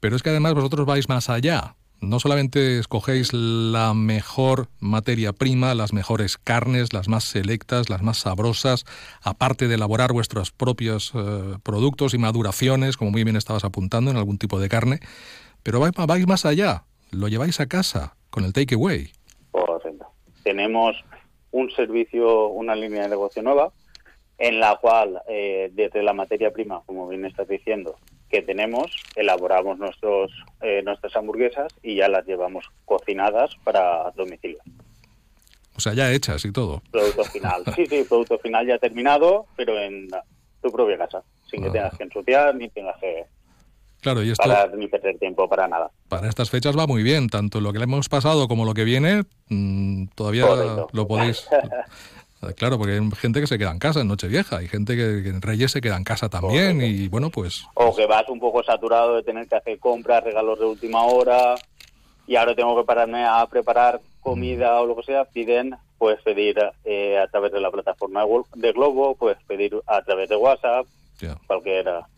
Pero es que además vosotros vais más allá no solamente escogéis la mejor materia prima, las mejores carnes, las más selectas, las más sabrosas, aparte de elaborar vuestros propios eh, productos y maduraciones, como muy bien estabas apuntando en algún tipo de carne, pero vais, más allá, lo lleváis a casa con el takeaway. Tenemos un servicio, una línea de negocio nueva, en la cual, eh, desde la materia prima, como bien estás diciendo, que tenemos, elaboramos nuestros, eh, nuestras hamburguesas y ya las llevamos cocinadas para domicilio. O sea, ya hechas y todo. Producto final. sí, sí, producto final ya terminado, pero en tu propia casa, sin que ah. tengas que ensuciar ni tengas que Claro, y esto, para, ni perder tiempo para nada. Para estas fechas va muy bien, tanto lo que le hemos pasado como lo que viene, mm, todavía lo podéis Claro, porque hay gente que se queda en casa en Nochevieja, hay gente que, en Reyes se queda en casa también y bueno, pues... O que vas un poco saturado de tener que hacer compras, regalos de última hora y ahora tengo que pararme a preparar comida o lo que sea, piden, puedes pedir eh, a través de la plataforma de Globo, puedes pedir a través de WhatsApp, cualquiera.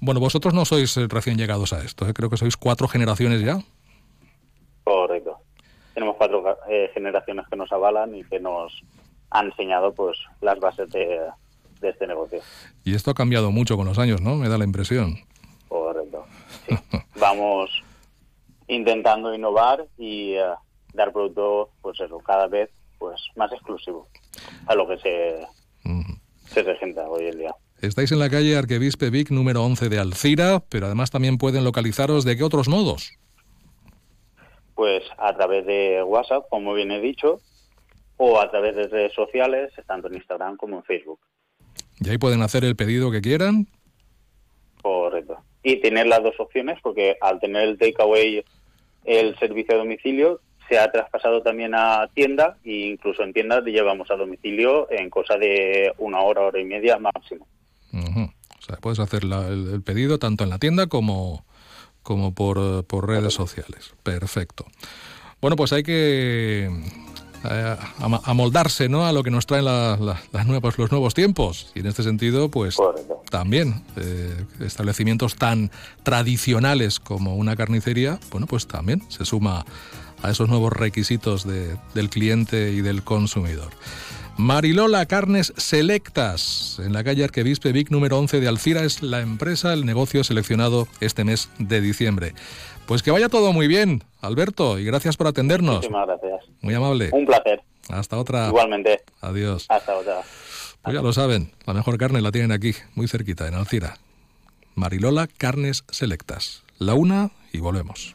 Bueno, vosotros no sois eh, recién llegados a esto, ¿eh? creo que sois cuatro generaciones ya. Correcto. Tenemos cuatro generaciones que nos avalan y que nos han enseñado pues las bases de, este negocio. Y esto ha cambiado mucho con los años, ¿no? Me da la impresión. Correcto. Vamos intentando innovar y eh, dar producto, pues eso, cada vez pues más exclusivo a lo que se, se presenta hoy en día. Estáis en la calle Arquebispe Vic número 11 de Alcira, pero además también pueden localizaros de qué otros modos. Pues a través de WhatsApp, como bien he dicho, o a través de redes sociales, tanto en Instagram como en Facebook. ¿Y ahí pueden hacer el pedido que quieran? Correcto. Y tener las dos opciones, porque al tener el takeaway, el servicio a domicilio, se ha traspasado también a tienda e incluso en tiendas llevamos a domicilio en cosa de una hora, hora y media máximo. O sea, puedes hacer el, pedido tanto en la tienda como, como por, por redes sociales. Perfecto. Bueno, pues hay que eh, a, moldarse ¿no? a lo que nos traen las nuevas, los nuevos tiempos. Y en este sentido, pues también eh, establecimientos tan tradicionales como una carnicería, bueno, pues también se suma a esos nuevos requisitos del cliente y del consumidor. Marilola Carnes Selectas, en la calle Arquebispe Vic número 11 de Alcira, es la empresa, el negocio seleccionado este mes de diciembre. Pues que vaya todo muy bien, Alberto, y gracias por atendernos. Muchísimas gracias. Muy amable. Un placer. Hasta otra. Igualmente. Adiós. Hasta otra. Pues ya lo saben, la mejor carne la tienen aquí, muy cerquita, en Alcira. Marilola Carnes Selectas. La una y volvemos.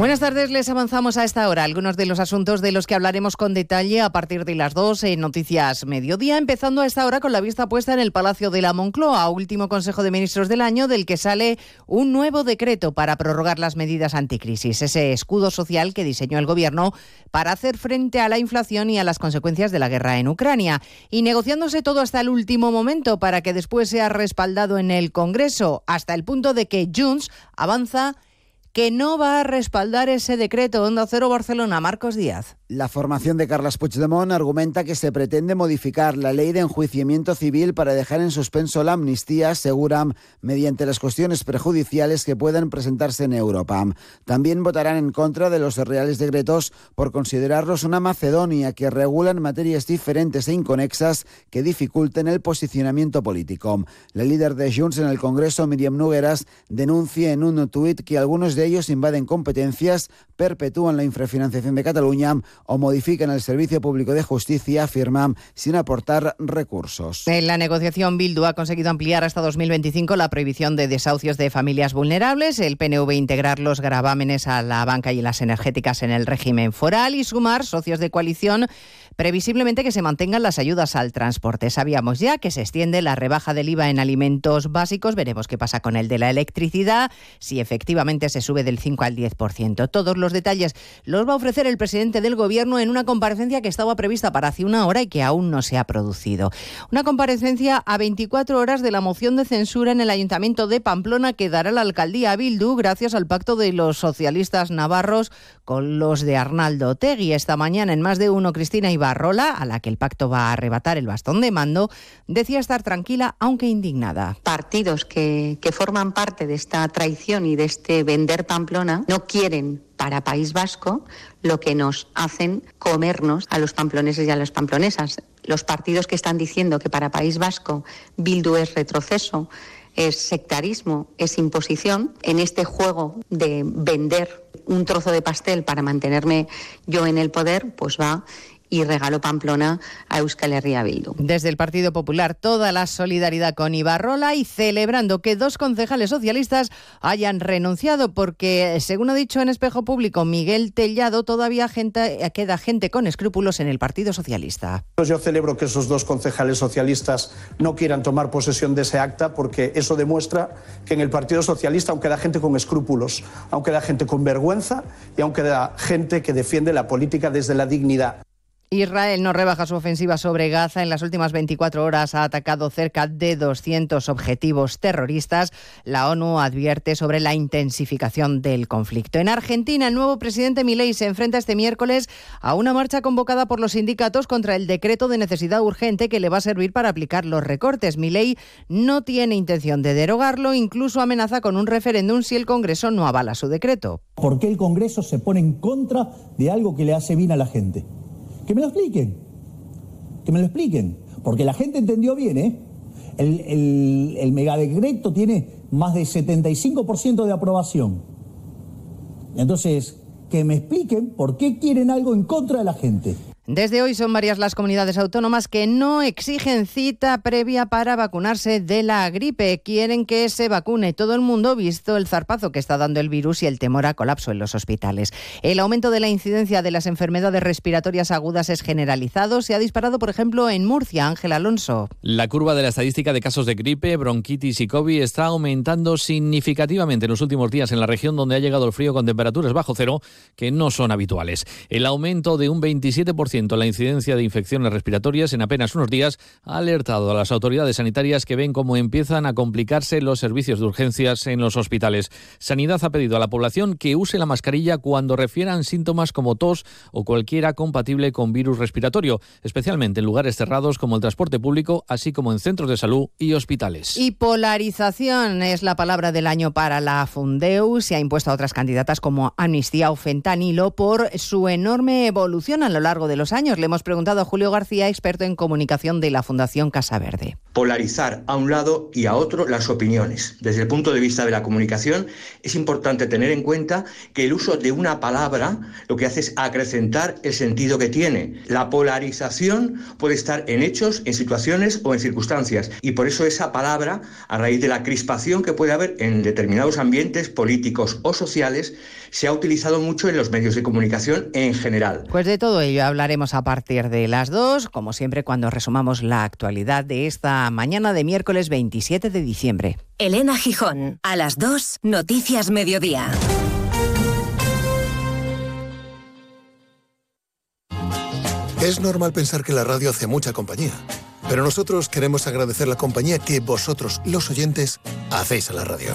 Buenas tardes, les avanzamos a esta hora algunos de los asuntos de los que hablaremos con detalle a partir de las 2 en Noticias Mediodía, empezando a esta hora con la vista puesta en el Palacio de la Moncloa, último Consejo de Ministros del año, del que sale un nuevo decreto para prorrogar las medidas anticrisis, ese escudo social que diseñó el Gobierno para hacer frente a la inflación y a las consecuencias de la guerra en Ucrania, y negociándose todo hasta el último momento para que después sea respaldado en el Congreso, hasta el punto de que Junts avanza que no va a respaldar ese decreto Onda Cero Barcelona. Marcos Díaz. La formación de Carles Puigdemont argumenta que se pretende modificar la ley de enjuiciamiento civil para dejar en suspenso la amnistía, aseguran, mediante las cuestiones prejudiciales que puedan presentarse en Europa. También votarán en contra de los reales decretos por considerarlos una Macedonia que regulan materias diferentes e inconexas que dificulten el posicionamiento político. La líder de Junts en el Congreso, Miriam Nugueras, denuncia en un tuit que algunos de ellos invaden competencias, perpetúan la infrafinanciación de Cataluña o modifican el servicio público de justicia, afirman, sin aportar recursos. En la negociación, Bildu ha conseguido ampliar hasta 2025 la prohibición de desahucios de familias vulnerables, el PNV integrar los gravámenes a la banca y las energéticas en el régimen foral y sumar socios de coalición previsiblemente que se mantengan las ayudas al transporte. Sabíamos ya que se extiende la rebaja del IVA en alimentos básicos. Veremos qué pasa con el de la electricidad, si efectivamente se sube del 5 al 10%. Todos los detalles los va a ofrecer el presidente del Gobierno en una comparecencia que estaba prevista para hace una hora y que aún no se ha producido. Una comparecencia a 24 horas de la moción de censura en el Ayuntamiento de Pamplona que dará la alcaldía a Bildu gracias al pacto de los socialistas navarros con los de Arnaldo Tegui. Esta mañana en más de uno, Cristina Ibarra Rola, a la que el pacto va a arrebatar el bastón de mando, decía estar tranquila aunque indignada. Partidos que forman parte de esta traición y de este vender Pamplona no quieren para País Vasco lo que nos hacen comernos a los pamploneses y a las pamplonesas. Los partidos que están diciendo que para País Vasco Bildu es retroceso, es sectarismo, es imposición, en este juego de vender un trozo de pastel para mantenerme yo en el poder, pues va y regaló Pamplona a Euskal Herria Bildu. Desde el Partido Popular, toda la solidaridad con Ibarrola y celebrando que dos concejales socialistas hayan renunciado porque, según ha dicho en Espejo Público Miguel Tellado, todavía gente, queda gente con escrúpulos en el Partido Socialista. Pues yo celebro que esos dos concejales socialistas no quieran tomar posesión de ese acta porque eso demuestra que en el Partido Socialista aún queda gente con escrúpulos, aún queda gente con vergüenza y aún queda gente que defiende la política desde la dignidad. Israel no rebaja su ofensiva sobre Gaza. En las últimas 24 horas ha atacado cerca de 200 objetivos terroristas. La ONU advierte sobre la intensificación del conflicto. En Argentina, el nuevo presidente Milei se enfrenta este miércoles a una marcha convocada por los sindicatos contra el decreto de necesidad urgente que le va a servir para aplicar los recortes. Milei no tiene intención de derogarlo, incluso amenaza con un referéndum si el Congreso no avala su decreto. ¿Por qué el Congreso se pone en contra de algo que le hace bien a la gente? Que me lo expliquen. Que me lo expliquen. Porque la gente entendió bien, ¿eh? El, el, megadecreto tiene más de 75% de aprobación. Entonces, que me expliquen por qué quieren algo en contra de la gente. Desde hoy son varias las comunidades autónomas que no exigen cita previa para vacunarse de la gripe. Quieren que se vacune todo el mundo, visto el zarpazo que está dando el virus y el temor a colapso en los hospitales. El aumento de la incidencia de las enfermedades respiratorias agudas es generalizado. Se ha disparado, por ejemplo, en Murcia. Ángel Alonso. La curva de la estadística de casos de gripe, bronquitis y COVID está aumentando significativamente en los últimos días en la región donde ha llegado el frío con temperaturas bajo cero que no son habituales. El aumento de un 27% 10% la incidencia de infecciones respiratorias en apenas unos días, ha alertado a las autoridades sanitarias que ven cómo empiezan a complicarse los servicios de urgencias en los hospitales. Sanidad ha pedido a la población que use la mascarilla cuando refieran síntomas como tos o cualquiera compatible con virus respiratorio, especialmente en lugares cerrados como el transporte público, así como en centros de salud y hospitales. Y polarización es la palabra del año para la Fundeu. Se ha impuesto a otras candidatas como Amnistía o Fentanilo por su enorme evolución a lo largo de los años. Le hemos preguntado a Julio García, experto en comunicación de la Fundación Casa Verde. Polarizar a un lado y a otro las opiniones. Desde el punto de vista de la comunicación, es importante tener en cuenta que el uso de una palabra lo que hace es acrecentar el sentido que tiene. La polarización puede estar en hechos, en situaciones o en circunstancias. Y por eso esa palabra, a raíz de la crispación que puede haber en determinados ambientes políticos o sociales, se ha utilizado mucho en los medios de comunicación en general. Pues de todo ello hablaremos a partir de las dos, como siempre cuando resumamos la actualidad de esta mañana de miércoles 27 de diciembre. Elena Gijón, a las 2, Noticias Mediodía. Es normal pensar que la radio hace mucha compañía, pero nosotros queremos agradecer la compañía que vosotros, los oyentes, hacéis a la radio.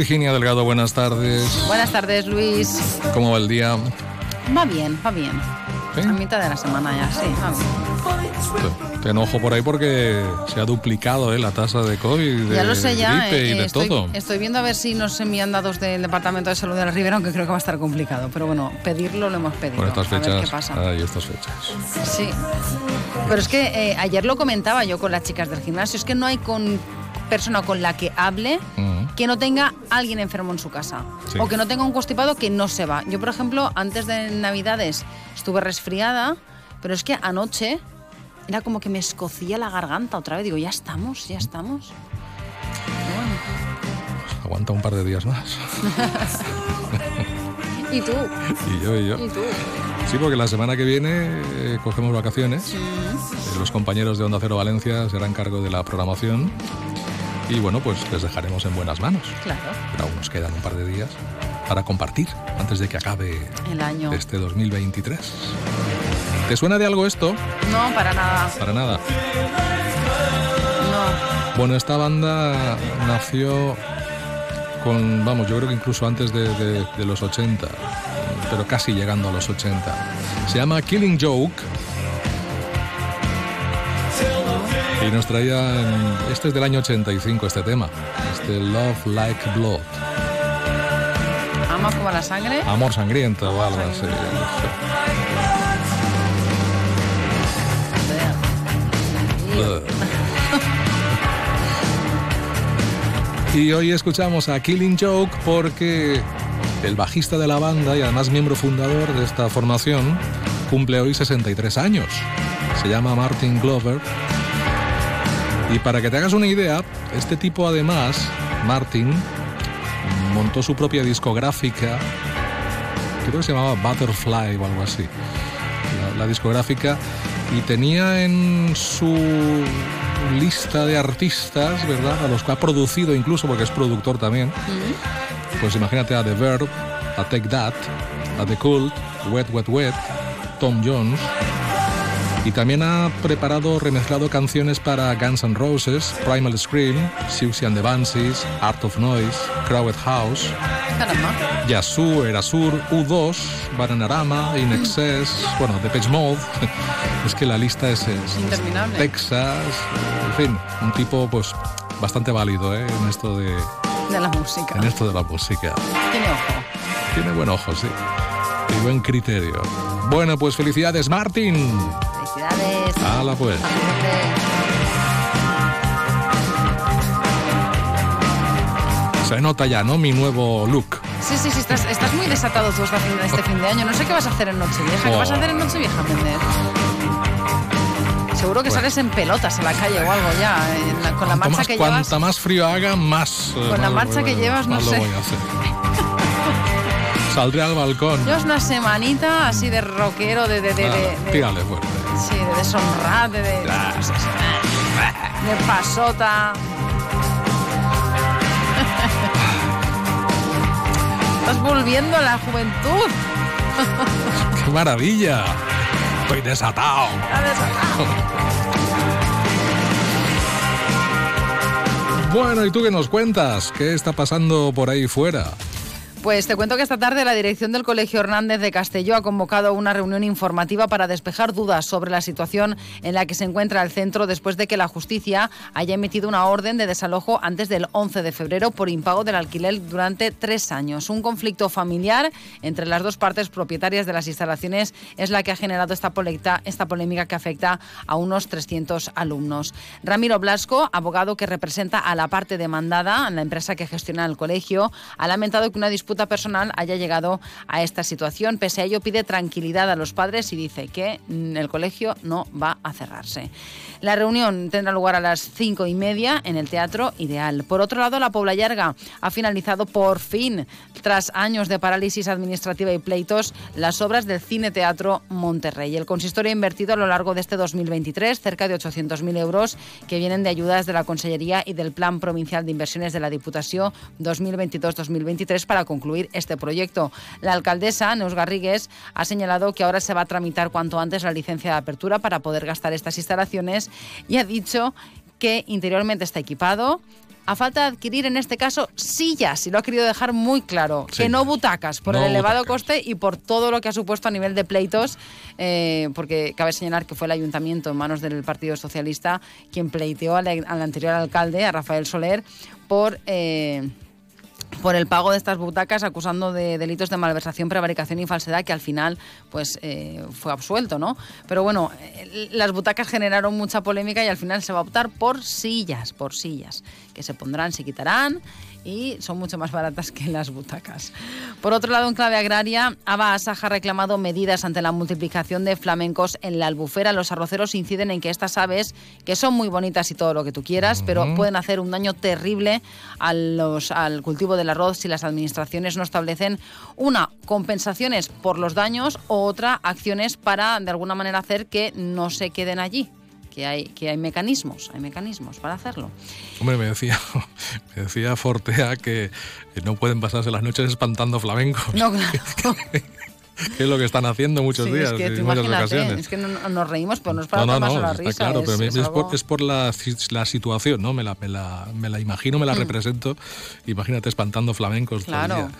Virginia Delgado, buenas tardes. Buenas tardes, Luis. ¿Cómo va el día? Va bien, va bien. A mitad de la semana ya, sí, va bien. Te, enojo por ahí porque se ha duplicado ¿eh? la tasa de COVID, de ya lo sé, ya, gripe y eh, de estoy, todo. Estoy viendo a ver si nos envían datos del Departamento de Salud de la Ribera, aunque creo que va a estar complicado. Pero bueno, pedirlo lo hemos pedido. Por estas a ver fechas. qué pasa. Ay, estas fechas. Sí. Pero es que eh, ayer lo comentaba yo con las chicas del gimnasio, es que no hay con persona con la que hable que no tenga alguien enfermo en su casa Sí. o que no tenga un constipado que no se va. Yo, por ejemplo, antes de Navidades estuve resfriada, pero es que anoche era como que me escocía la garganta otra vez. Digo, ya estamos, ya estamos. Aguanta un par de días más. ¿Y tú? y yo, y yo. ¿Y tú? Sí, porque la semana que viene eh, cogemos vacaciones. Eh, Los compañeros de Onda Cero Valencia serán cargo de la programación. Y bueno, pues les dejaremos en buenas manos. Claro. Pero aún nos quedan un par de días para compartir antes de que acabe El año. este 2023. ¿Te suena de algo esto? No, para nada. Para nada. No. Bueno, esta banda nació con, vamos, yo creo que incluso antes de, de- de los 80, pero casi llegando a los 80. Se llama Killing Joke. Y nos traía, en- este es del año 85 este tema, este Love Like Blood, Ama como la sangre. Amor Sangriento o algo así. Y hoy escuchamos a Killing Joke porque el bajista de la banda y además miembro fundador de esta formación cumple hoy 63 años. Se llama Martin Glover. Y para que te hagas una idea, este tipo además, Martin, montó su propia discográfica, creo que se llamaba Butterfly o algo así, la, la discográfica, y tenía en su lista de artistas, ¿verdad? A los que ha producido incluso, porque es productor también, pues imagínate a The Verb, a Take That, a The Cult, Wet Wet Wet, Tom Jones. Y también ha preparado, remezclado canciones para Guns N' Roses, Primal Scream, Siouxsie and the Banshees, Art of Noise, Crowded House, Caramba. Yasu, Erasur, U2, Bananarama, In Excess, bueno, Depeche Mode. es que la lista es, es- Interminable. Texas, en fin, un tipo pues bastante válido ¿eh? en esto de De la música. en esto de la música. Tiene ojo. Tiene buen ojo, sí. Y buen criterio. Bueno, pues felicidades, Martín. Felicidades. Hala pues. Se nota ya, ¿no? Mi nuevo look. Sí, sí, sí, estás, estás muy desatado tú fin- este fin de año. No sé qué vas a hacer en Nochevieja. ¿Qué Oh. vas a hacer en Nochevieja, Méndez? Seguro que Bueno. sales en pelotas en la calle o algo ya, la- con la marcha más, que llevas. cuanta más frío haga, más. eh, Con la más- marcha que llevas, no lo sé. voy a hacer. Saldré al balcón. Llevas una semanita así de rockero, de... de, de, Ah, de- de- tírale fuerte. Sí, de deshonrar, de... de pasota. Estás volviendo a la juventud. ¡Qué maravilla! Estoy desatado. Bueno, ¿y tú qué nos cuentas? ¿Qué está pasando por ahí fuera? Pues te cuento que esta tarde la dirección del Colegio Hernández de Castelló ha convocado una reunión informativa para despejar dudas sobre la situación en la que se encuentra el centro después de que la justicia haya emitido una orden de desalojo antes del 11 de febrero por impago del alquiler durante tres años. Un conflicto familiar entre las dos partes propietarias de las instalaciones es la que ha generado esta, polecta- esta polémica que afecta a unos 300 alumnos. Ramiro Blasco, abogado que representa a la parte demandada, la empresa que gestiona el colegio, ha lamentado que una disputa personal haya llegado a esta situación. Pese a ello, pide tranquilidad a los padres y dice que el colegio no va a cerrarse. La reunión tendrá lugar a las cinco y media en el Teatro Ideal. Por otro lado, la Pobla Llarga ha finalizado por fin, tras años de parálisis administrativa y pleitos, las obras del Cine Teatro Monterrey. El consistorio ha invertido a lo largo de este 2023 cerca de 800.000 euros que vienen de ayudas de la Consellería y del Plan Provincial de Inversiones de la Diputación 2022-2023 para concluir este proyecto. La alcaldesa, Neus Garrigues, ha señalado que ahora se va a tramitar cuanto antes la licencia de apertura para poder gastar estas instalaciones y ha dicho que interiormente está equipado. A falta de adquirir en este caso sillas, y lo ha querido dejar muy claro, Sí. que no butacas, por No el elevado butacas. coste y por todo lo que ha supuesto a nivel de pleitos, eh, porque cabe señalar que fue el ayuntamiento en manos del Partido Socialista quien pleiteó al, al anterior alcalde, a Rafael Soler, por... eh, por el pago de estas butacas acusando de delitos de malversación, prevaricación y falsedad que al final pues eh, fue absuelto, ¿no? Pero bueno, eh, las butacas generaron mucha polémica y al final se va a optar por sillas, por sillas, que se pondrán, se quitarán y son mucho más baratas que las butacas. Por otro lado, en clave agraria, Aba Asaja ha reclamado medidas ante la multiplicación de flamencos en la albufera. Los arroceros inciden en que estas aves, que son muy bonitas y todo lo que tú quieras, pero pueden hacer un daño terrible a los- al cultivo del arroz si las administraciones no establecen una, compensaciones por los daños o otra, acciones para de alguna manera hacer que no se queden allí que hay, que hay mecanismos, hay mecanismos para hacerlo. Hombre, me decía, me decía Fortea que no pueden pasarse las noches espantando flamencos. No, claro. que es lo que están haciendo muchos Sí, días es que en muchas ocasiones. es que no- nos reímos, pero no es para No, no, no, la risa. claro, es, pero es es, por, algo- es por la, la situación, ¿no? Me la, me la, me la imagino, me la Mm. represento. Imagínate espantando flamencos todo el Claro. día.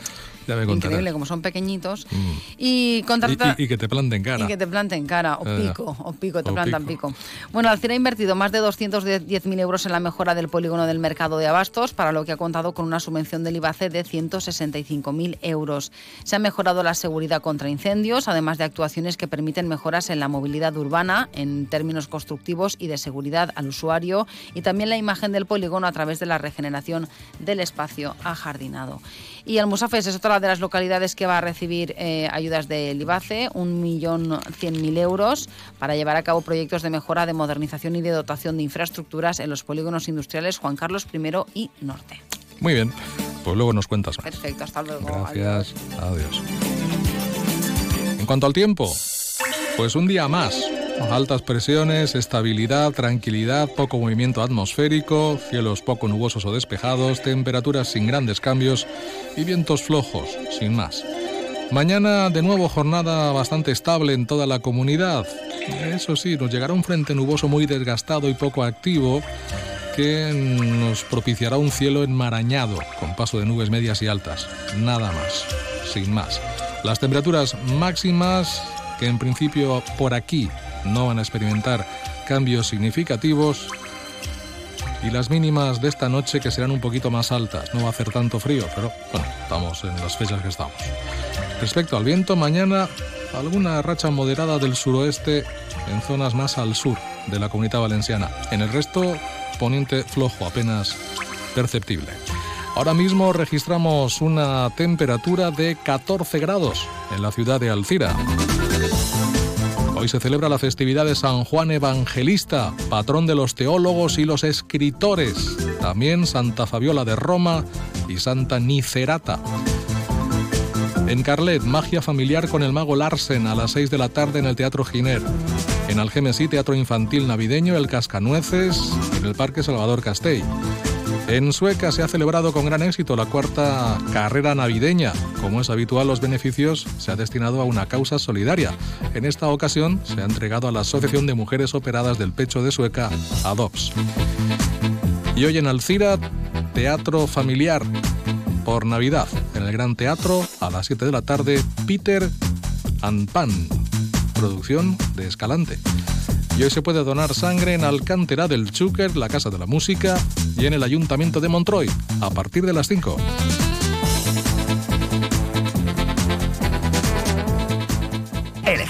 Ya me. Increíble, como son pequeñitos. Mm. Y Y, contrata... y- y que te planten cara. Y que te planten cara, o pico, o pico, te o plantan pico. Bueno, Alcira ha invertido más de 210.000 euros en la mejora del polígono del mercado de abastos, para lo que ha contado con una subvención del IBACE de 165.000 euros. Se ha mejorado la seguridad contra incendios, además de actuaciones que permiten mejoras en la movilidad urbana, en términos constructivos y de seguridad al usuario, y también la imagen del polígono a través de la regeneración del espacio ajardinado. Y Almusafes es otra de las localidades que va a recibir eh, ayudas del IBACE, 1.100.000 euros, para llevar a cabo proyectos de mejora, de modernización y de dotación de infraestructuras en los polígonos industriales Juan Carlos I y Norte. Muy bien, pues luego nos cuentas más. Perfecto, hasta luego. Gracias, adiós. En cuanto al tiempo, pues un día más. Altas presiones, estabilidad, tranquilidad, poco movimiento atmosférico, cielos poco nubosos o despejados, temperaturas sin grandes cambios y vientos flojos, sin más. Mañana de nuevo jornada bastante estable en toda la comunidad. Eso sí, nos llegará un frente nuboso muy desgastado y poco activo que nos propiciará un cielo enmarañado con paso de nubes medias y altas. Nada más, sin más. Las temperaturas máximas que en principio por aquí no van a experimentar cambios significativos y las mínimas de esta noche que serán un poquito más altas. No va a hacer tanto frío, pero bueno, estamos en las fechas que estamos. Respecto al viento, mañana alguna racha moderada del suroeste en zonas más al sur de la comunidad valenciana. En el resto, poniente flojo, apenas perceptible. Ahora mismo registramos una temperatura de 14 grados en la ciudad de Alcira. Hoy se celebra la festividad de San Juan Evangelista, patrón de los teólogos y los escritores. También Santa Fabiola de Roma y Santa Nicerata. En Carlet, magia familiar con el mago Larsen a las 6 de la tarde en el Teatro Giner. En Algemesí, teatro infantil navideño, el Cascanueces, en el Parque Salvador Castell. En Sueca se ha celebrado con gran éxito la cuarta carrera navideña. Como es habitual, los beneficios se ha destinado a una causa solidaria. En esta ocasión se ha entregado a la Asociación de Mujeres Operadas del Pecho de Sueca, ADOPS. Y hoy en Alcira, teatro familiar por Navidad. En el Gran Teatro, a las 7 de la tarde, Peter and Pan, producción de Escalante. Y hoy se puede donar sangre en Alcántara del Chúquer, la Casa de la Música, y en el Ayuntamiento de Montroy, a partir de las 5.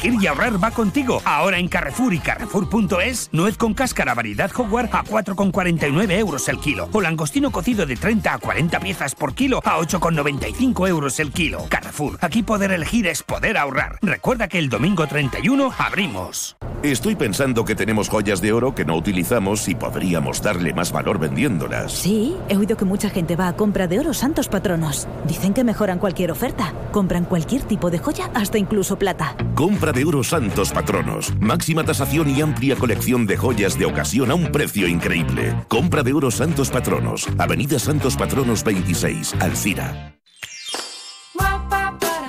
Elegir y ahorrar va contigo. Ahora en Carrefour y Carrefour.es, nuez con cáscara variedad Hogwarts a 4,49 euros el kilo. O langostino cocido de 30 a 40 piezas por kilo a 8,95 euros el kilo. Carrefour, aquí poder elegir es poder ahorrar. Recuerda que el domingo 31 abrimos. Estoy pensando que tenemos joyas de oro que no utilizamos y podríamos darle más valor vendiéndolas. Sí, he oído que mucha gente va a compra de oro santos patronos. Dicen que mejoran cualquier oferta. Compran cualquier tipo de joya, hasta incluso plata. Compra de oro Santos Patronos. Máxima tasación y amplia colección de joyas de ocasión a un precio increíble. Compra de oro Santos Patronos. Avenida Santos Patronos 26, Alcira.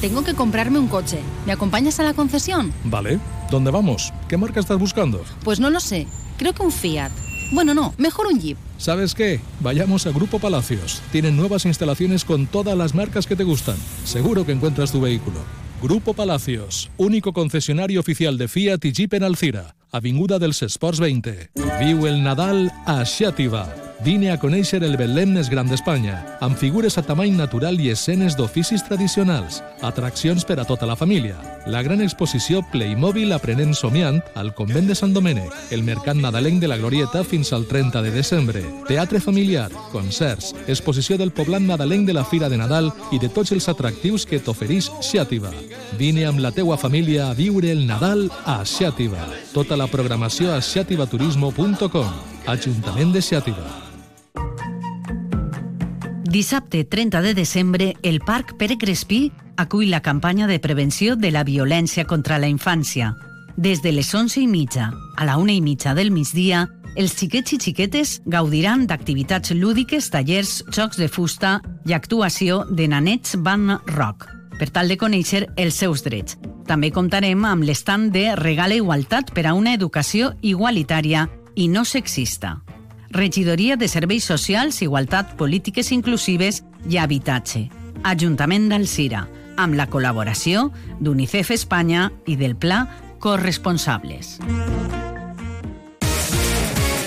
Tengo que comprarme un coche. ¿Me acompañas a la concesión? Vale, ¿dónde vamos? ¿Qué marca estás buscando? Pues no lo sé. Creo que un Fiat. Bueno, no, mejor un Jeep. ¿Sabes qué? Vayamos a Grupo Palacios. Tienen nuevas instalaciones con todas las marcas que te gustan. Seguro que encuentras tu vehículo. Grupo Palacios, único concesionario oficial de Fiat i Jeep en Alcira. Avinguda dels Esports 20. Viu el Nadal a Xàtiva. Vine a conèixer el Belém més gran d'Espanya, amb figures a tamany natural i escenes d'oficis tradicionals, atraccions per a tota la família, la gran exposició Playmobil Aprenent Somiant al Convent de Sant Domènec, el Mercat Nadalenc de la Glorieta fins al 30 de desembre, teatre familiar, concerts, exposició del poblat nadalenc de la Fira de Nadal i de tots els atractius que t'ofereix Xàtiva. Vine amb la teua família a viure el Nadal a Xàtiva. Tota la programació a xativaturismo.com. Ajuntament de Xàtiva. Dissabte 30 de desembre, el Parc Pere Crespí acull la campanya de prevenció de la violència contra la infància. Des de les 11 i mitja a la 1 i mitja del migdia, els xiquets i xiquetes gaudiran d'activitats lúdiques, tallers, jocs de fusta i actuació de nanets Van Rock, per tal de conèixer els seus drets. També comptarem amb l'estant de Regala Igualtat per a una educació igualitària i no sexista. Regidoria de Serveis Socials, Igualtat, Polítiques Inclusives i Habitatge. Ajuntament d'Alcira, amb la col·laboració d'UNICEF Espanya i del Pla Corresponsables.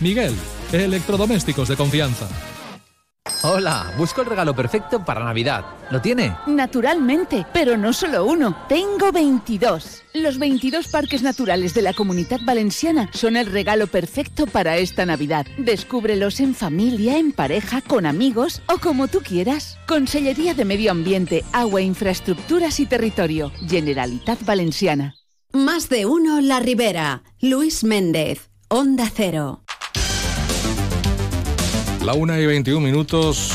Miguel, electrodomésticos de confianza. Hola, busco el regalo perfecto para Navidad. ¿Lo tiene? Naturalmente, pero no solo uno. Tengo 22. Los 22 parques naturales de la Comunidad Valenciana son el regalo perfecto para esta Navidad. Descúbrelos en familia, en pareja, con amigos o como tú quieras. Consellería de Medio Ambiente, Agua, Infraestructuras y Territorio. Generalitat Valenciana. Más de uno La Ribera. Luis Méndez. Onda Cero. La una y 21 minutos.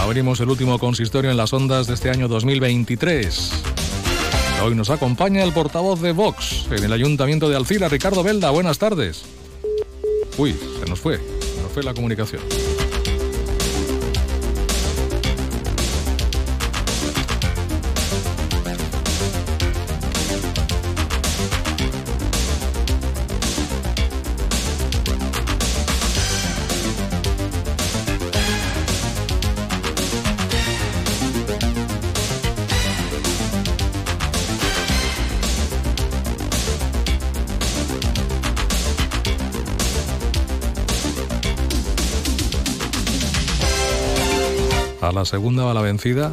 Abrimos el último consistorio en las ondas de este año 2023. Hoy nos acompaña el portavoz de Vox en el Ayuntamiento de Alcira, Ricardo Belda. Buenas tardes. Uy, se nos fue. Se nos fue la comunicación. Segunda va la vencida.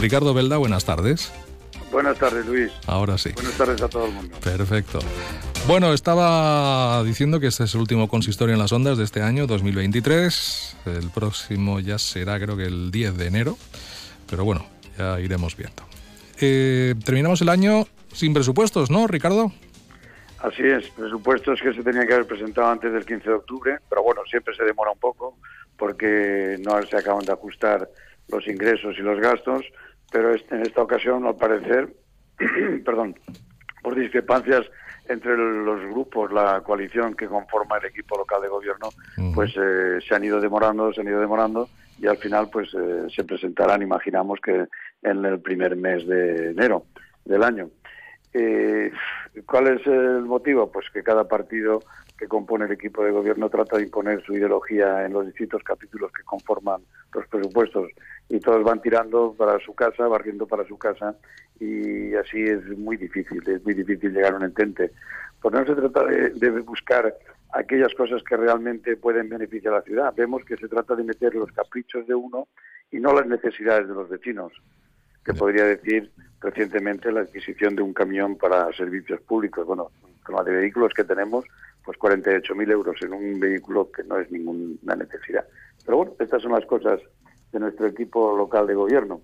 Ricardo Belda, buenas tardes. Buenas tardes, Luis. Ahora sí. Buenas tardes a todo el mundo. Perfecto. Bueno, estaba diciendo que este es el último consistorio en las ondas de este año, 2023. El próximo ya será, creo que el 10 de enero. Pero bueno, ya iremos viendo. Eh, terminamos el año sin presupuestos, ¿no, Ricardo? Así es, presupuestos que se tenían que haber presentado antes del 15 de octubre, pero bueno, siempre se demora un poco porque no se acaban de ajustar los ingresos y los gastos, pero en esta ocasión, al parecer, perdón, por discrepancias entre los grupos, la coalición que conforma el equipo local de gobierno, pues eh, se han ido demorando, se han ido demorando y al final pues eh, se presentarán, imaginamos que en el primer mes de enero del año. Eh, ¿Cuál es el motivo? Pues que cada partido que compone el equipo de gobierno trata de imponer su ideología en los distintos capítulos que conforman los presupuestos y todos van tirando para su casa, barriendo para su casa y así es muy difícil, es muy difícil llegar a un entente. Pues no se trata de, de buscar aquellas cosas que realmente pueden beneficiar a la ciudad. Vemos que se trata de meter los caprichos de uno y no las necesidades de los vecinos, que podría decir recientemente la adquisición de un camión para servicios públicos. Bueno, con la de vehículos que tenemos, pues 48.000 euros en un vehículo que no es ninguna necesidad. Pero bueno, estas son las cosas de nuestro equipo local de gobierno.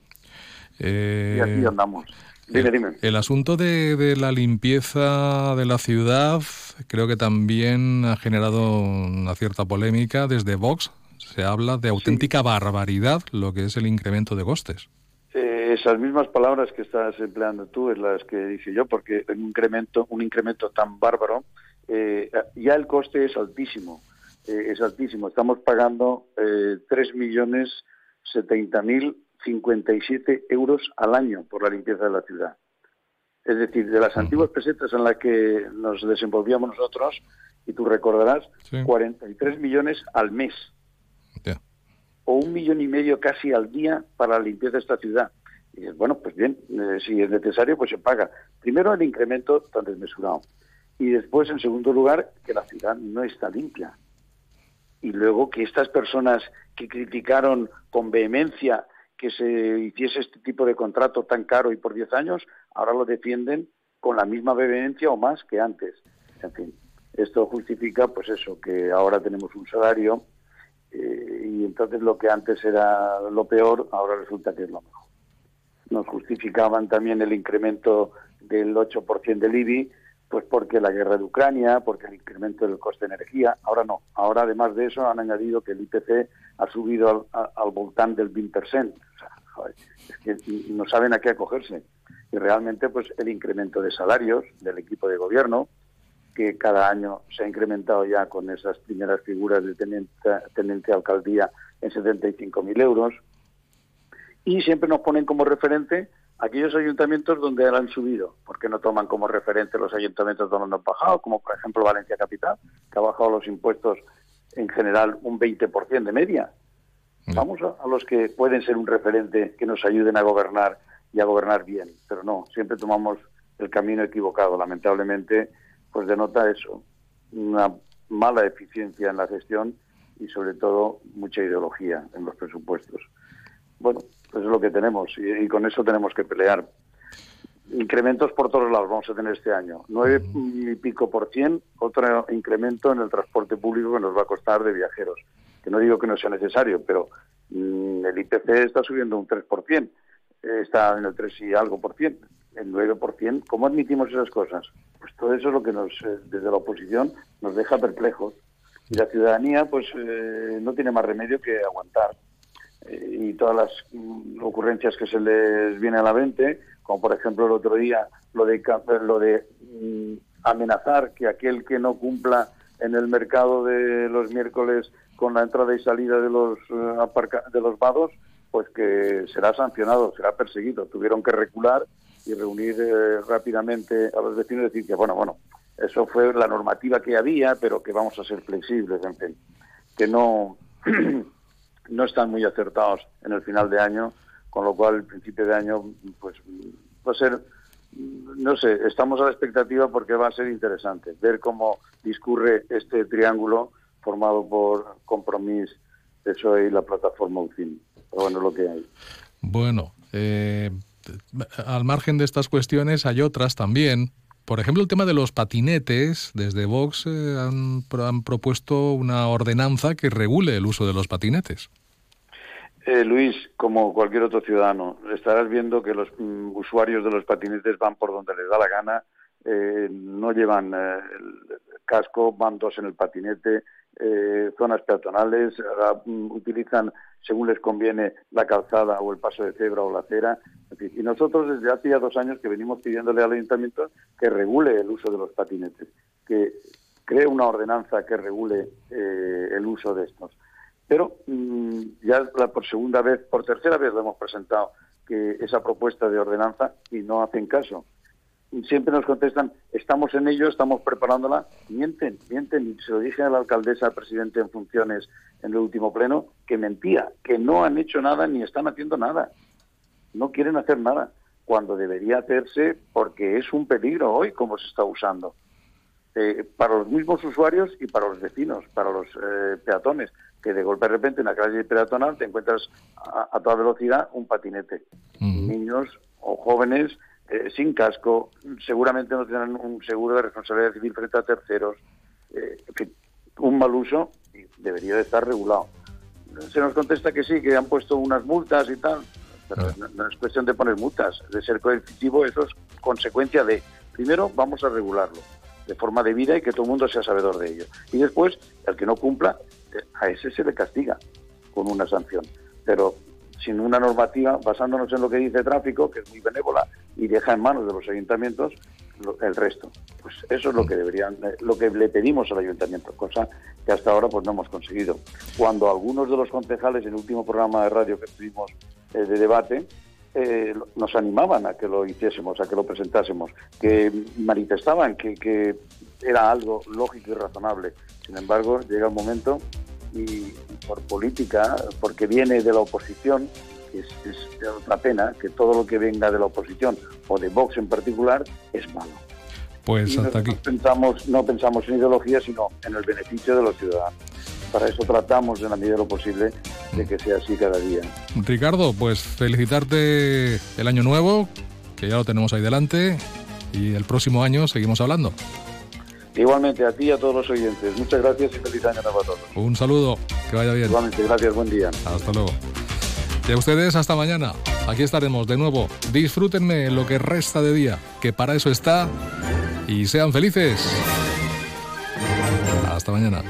Eh, y así andamos. Dime, el, dime. el asunto de, de, la limpieza de la ciudad creo que también ha generado una cierta polémica. Desde Vox se habla de auténtica sí. barbaridad lo que es el incremento de costes. Eh, esas mismas palabras que estás empleando tú es las que dije yo, porque un incremento, un incremento tan bárbaro, eh, ya el coste es altísimo. Eh, es altísimo. Estamos pagando eh, 3 millones 70 mil 57 euros al año por la limpieza de la ciudad. Es decir, de las antiguas pesetas en las que nos desenvolvíamos nosotros, y tú recordarás, 43 millones al mes. O un millón y medio casi al día para la limpieza de esta ciudad. Y dices, bueno, pues bien, eh, si es necesario, pues se paga. Primero el incremento tan desmesurado. Y después, en segundo lugar, que la ciudad no está limpia. Y luego que estas personas que criticaron con vehemencia que se hiciese este tipo de contrato tan caro y por 10 años, ahora lo defienden con la misma vehemencia o más que antes. En fin, esto justifica, pues eso, que ahora tenemos un salario eh, y entonces lo que antes era lo peor, ahora resulta que es lo mejor. Nos justificaban también el incremento del 8% del IBI, pues porque la guerra de Ucrania, porque el incremento del coste de energía. Ahora no. Ahora, además de eso, han añadido que el IPC ha subido al, voltán del 20%. O sea, es que no saben a qué acogerse. Y realmente, pues el incremento de salarios del equipo de gobierno, que cada año se ha incrementado ya con esas primeras figuras de teniente, teniente alcaldía en 75.000 euros. Y siempre nos ponen como referente aquellos ayuntamientos donde han subido, porque no toman como referente los ayuntamientos donde han bajado, como por ejemplo Valencia Capital, que ha bajado los impuestos en general un 20% de media. Vamos a, a, los que pueden ser un referente que nos ayuden a gobernar y a gobernar bien, pero no, siempre tomamos el camino equivocado. Lamentablemente, pues denota eso, una mala eficiencia en la gestión y sobre todo mucha ideología en los presupuestos. Bueno, pues es lo que tenemos y, y, con eso tenemos que pelear. Incrementos por todos lados vamos a tener este año. Nueve y pico por cien, otro incremento en el transporte público que nos va a costar de viajeros. Que no digo que no sea necesario, pero mmm, el IPC está subiendo un 3%, está en el 3 y algo por cien, el 9 por cien. ¿Cómo admitimos esas cosas? Pues todo eso es lo que nos, eh, desde la oposición, nos deja perplejos. Y la ciudadanía, pues, eh, no tiene más remedio que aguantar y todas las ocurrencias que se les viene a la mente, como por ejemplo el otro día lo de lo de mm, amenazar que aquel que no cumpla en el mercado de los miércoles con la entrada y salida de los aparca de los vados, pues que será sancionado, será perseguido. Tuvieron que recular y reunir eh, rápidamente a los vecinos y decir que bueno, bueno, eso fue la normativa que había, pero que vamos a ser flexibles, en fin, que no no están muy acertados en el final de año, con lo cual el principio de año pues va a ser, no sé, estamos a la expectativa porque va a ser interesante ver cómo discurre este triángulo formado por Compromís, PSOE y la plataforma UCIN. Pero bueno, lo que hay. Bueno, eh, al margen de estas cuestiones hay otras también. Por ejemplo, el tema de los patinetes, desde Vox eh, han, han, propuesto una ordenanza que regule el uso de los patinetes. Eh, Luis, como cualquier otro ciudadano, estarás viendo que los mm, usuarios de los patinetes van por donde les da la gana, eh, no llevan eh, el casco, van dos en el patinete, zonas peatonales, mm, utilizan según les conviene la calzada o el paso de cebra o la acera. Y nosotros desde hace ya dos años que venimos pidiéndole al ayuntamiento que regule el uso de los patinetes, que cree una ordenanza que regule el uso de estos pero mmm, ya por segunda vez, por tercera vez lo hemos presentado que esa propuesta de ordenanza y no hacen caso. Siempre nos contestan, estamos en ello, estamos preparándola. Mienten, mienten. Y se lo dije a la alcaldesa, al presidente en funciones en el último pleno, que mentía, que no han hecho nada ni están haciendo nada. No quieren hacer nada, cuando debería hacerse porque es un peligro hoy como se está usando. Eh, para los mismos usuarios y para los vecinos, para los eh, peatones que de golpe de repente en la calle peatonal te encuentras a, a toda velocidad un patinete. Uh -huh. Niños o jóvenes eh, sin casco, seguramente no tienen un seguro de responsabilidad civil frente a terceros. Eh, en fin, un mal uso debería de estar regulado. Se nos contesta que sí, que han puesto unas multas y tal, pero no, no es cuestión de poner multas, de ser coercitivo, eso es consecuencia de, primero, vamos a regularlo de forma debida y que todo el mundo sea sabedor de ello. Y después, el que no cumpla, a ese se le castiga con una sanción. Pero sin una normativa, basándonos en lo que dice tráfico, que es muy benévola y deja en manos de los ayuntamientos el resto. Pues eso es lo que deberían, lo que le pedimos al ayuntamiento, cosa que hasta ahora pues no hemos conseguido. Cuando algunos de los concejales en el último programa de radio que tuvimos eh, de debate eh, nos animaban a que lo hiciésemos, a que lo presentásemos, que manifestaban que, que era algo lógico y razonable. Sin embargo, llega un momento y por política, porque viene de la oposición, es, es otra pena que todo lo que venga de la oposición o de Vox en particular es malo. Pues Y hasta aquí. nosotros Pensamos, no pensamos en ideología, sino en el beneficio de los ciudadanos. Para eso tratamos, en la medida de lo posible, de que sea así cada día. Ricardo, pues felicitarte el año nuevo, que ya lo tenemos ahí delante, y el próximo año seguimos hablando. Igualmente a ti y a todos los oyentes. Muchas gracias y feliz año nuevo a todos. Un saludo, que vaya bien. Igualmente, gracias, buen día. Hasta luego. Y a ustedes hasta mañana. Aquí estaremos de nuevo. Disfrútenme lo que resta de día, que para eso está. Y sean felices. Hasta mañana.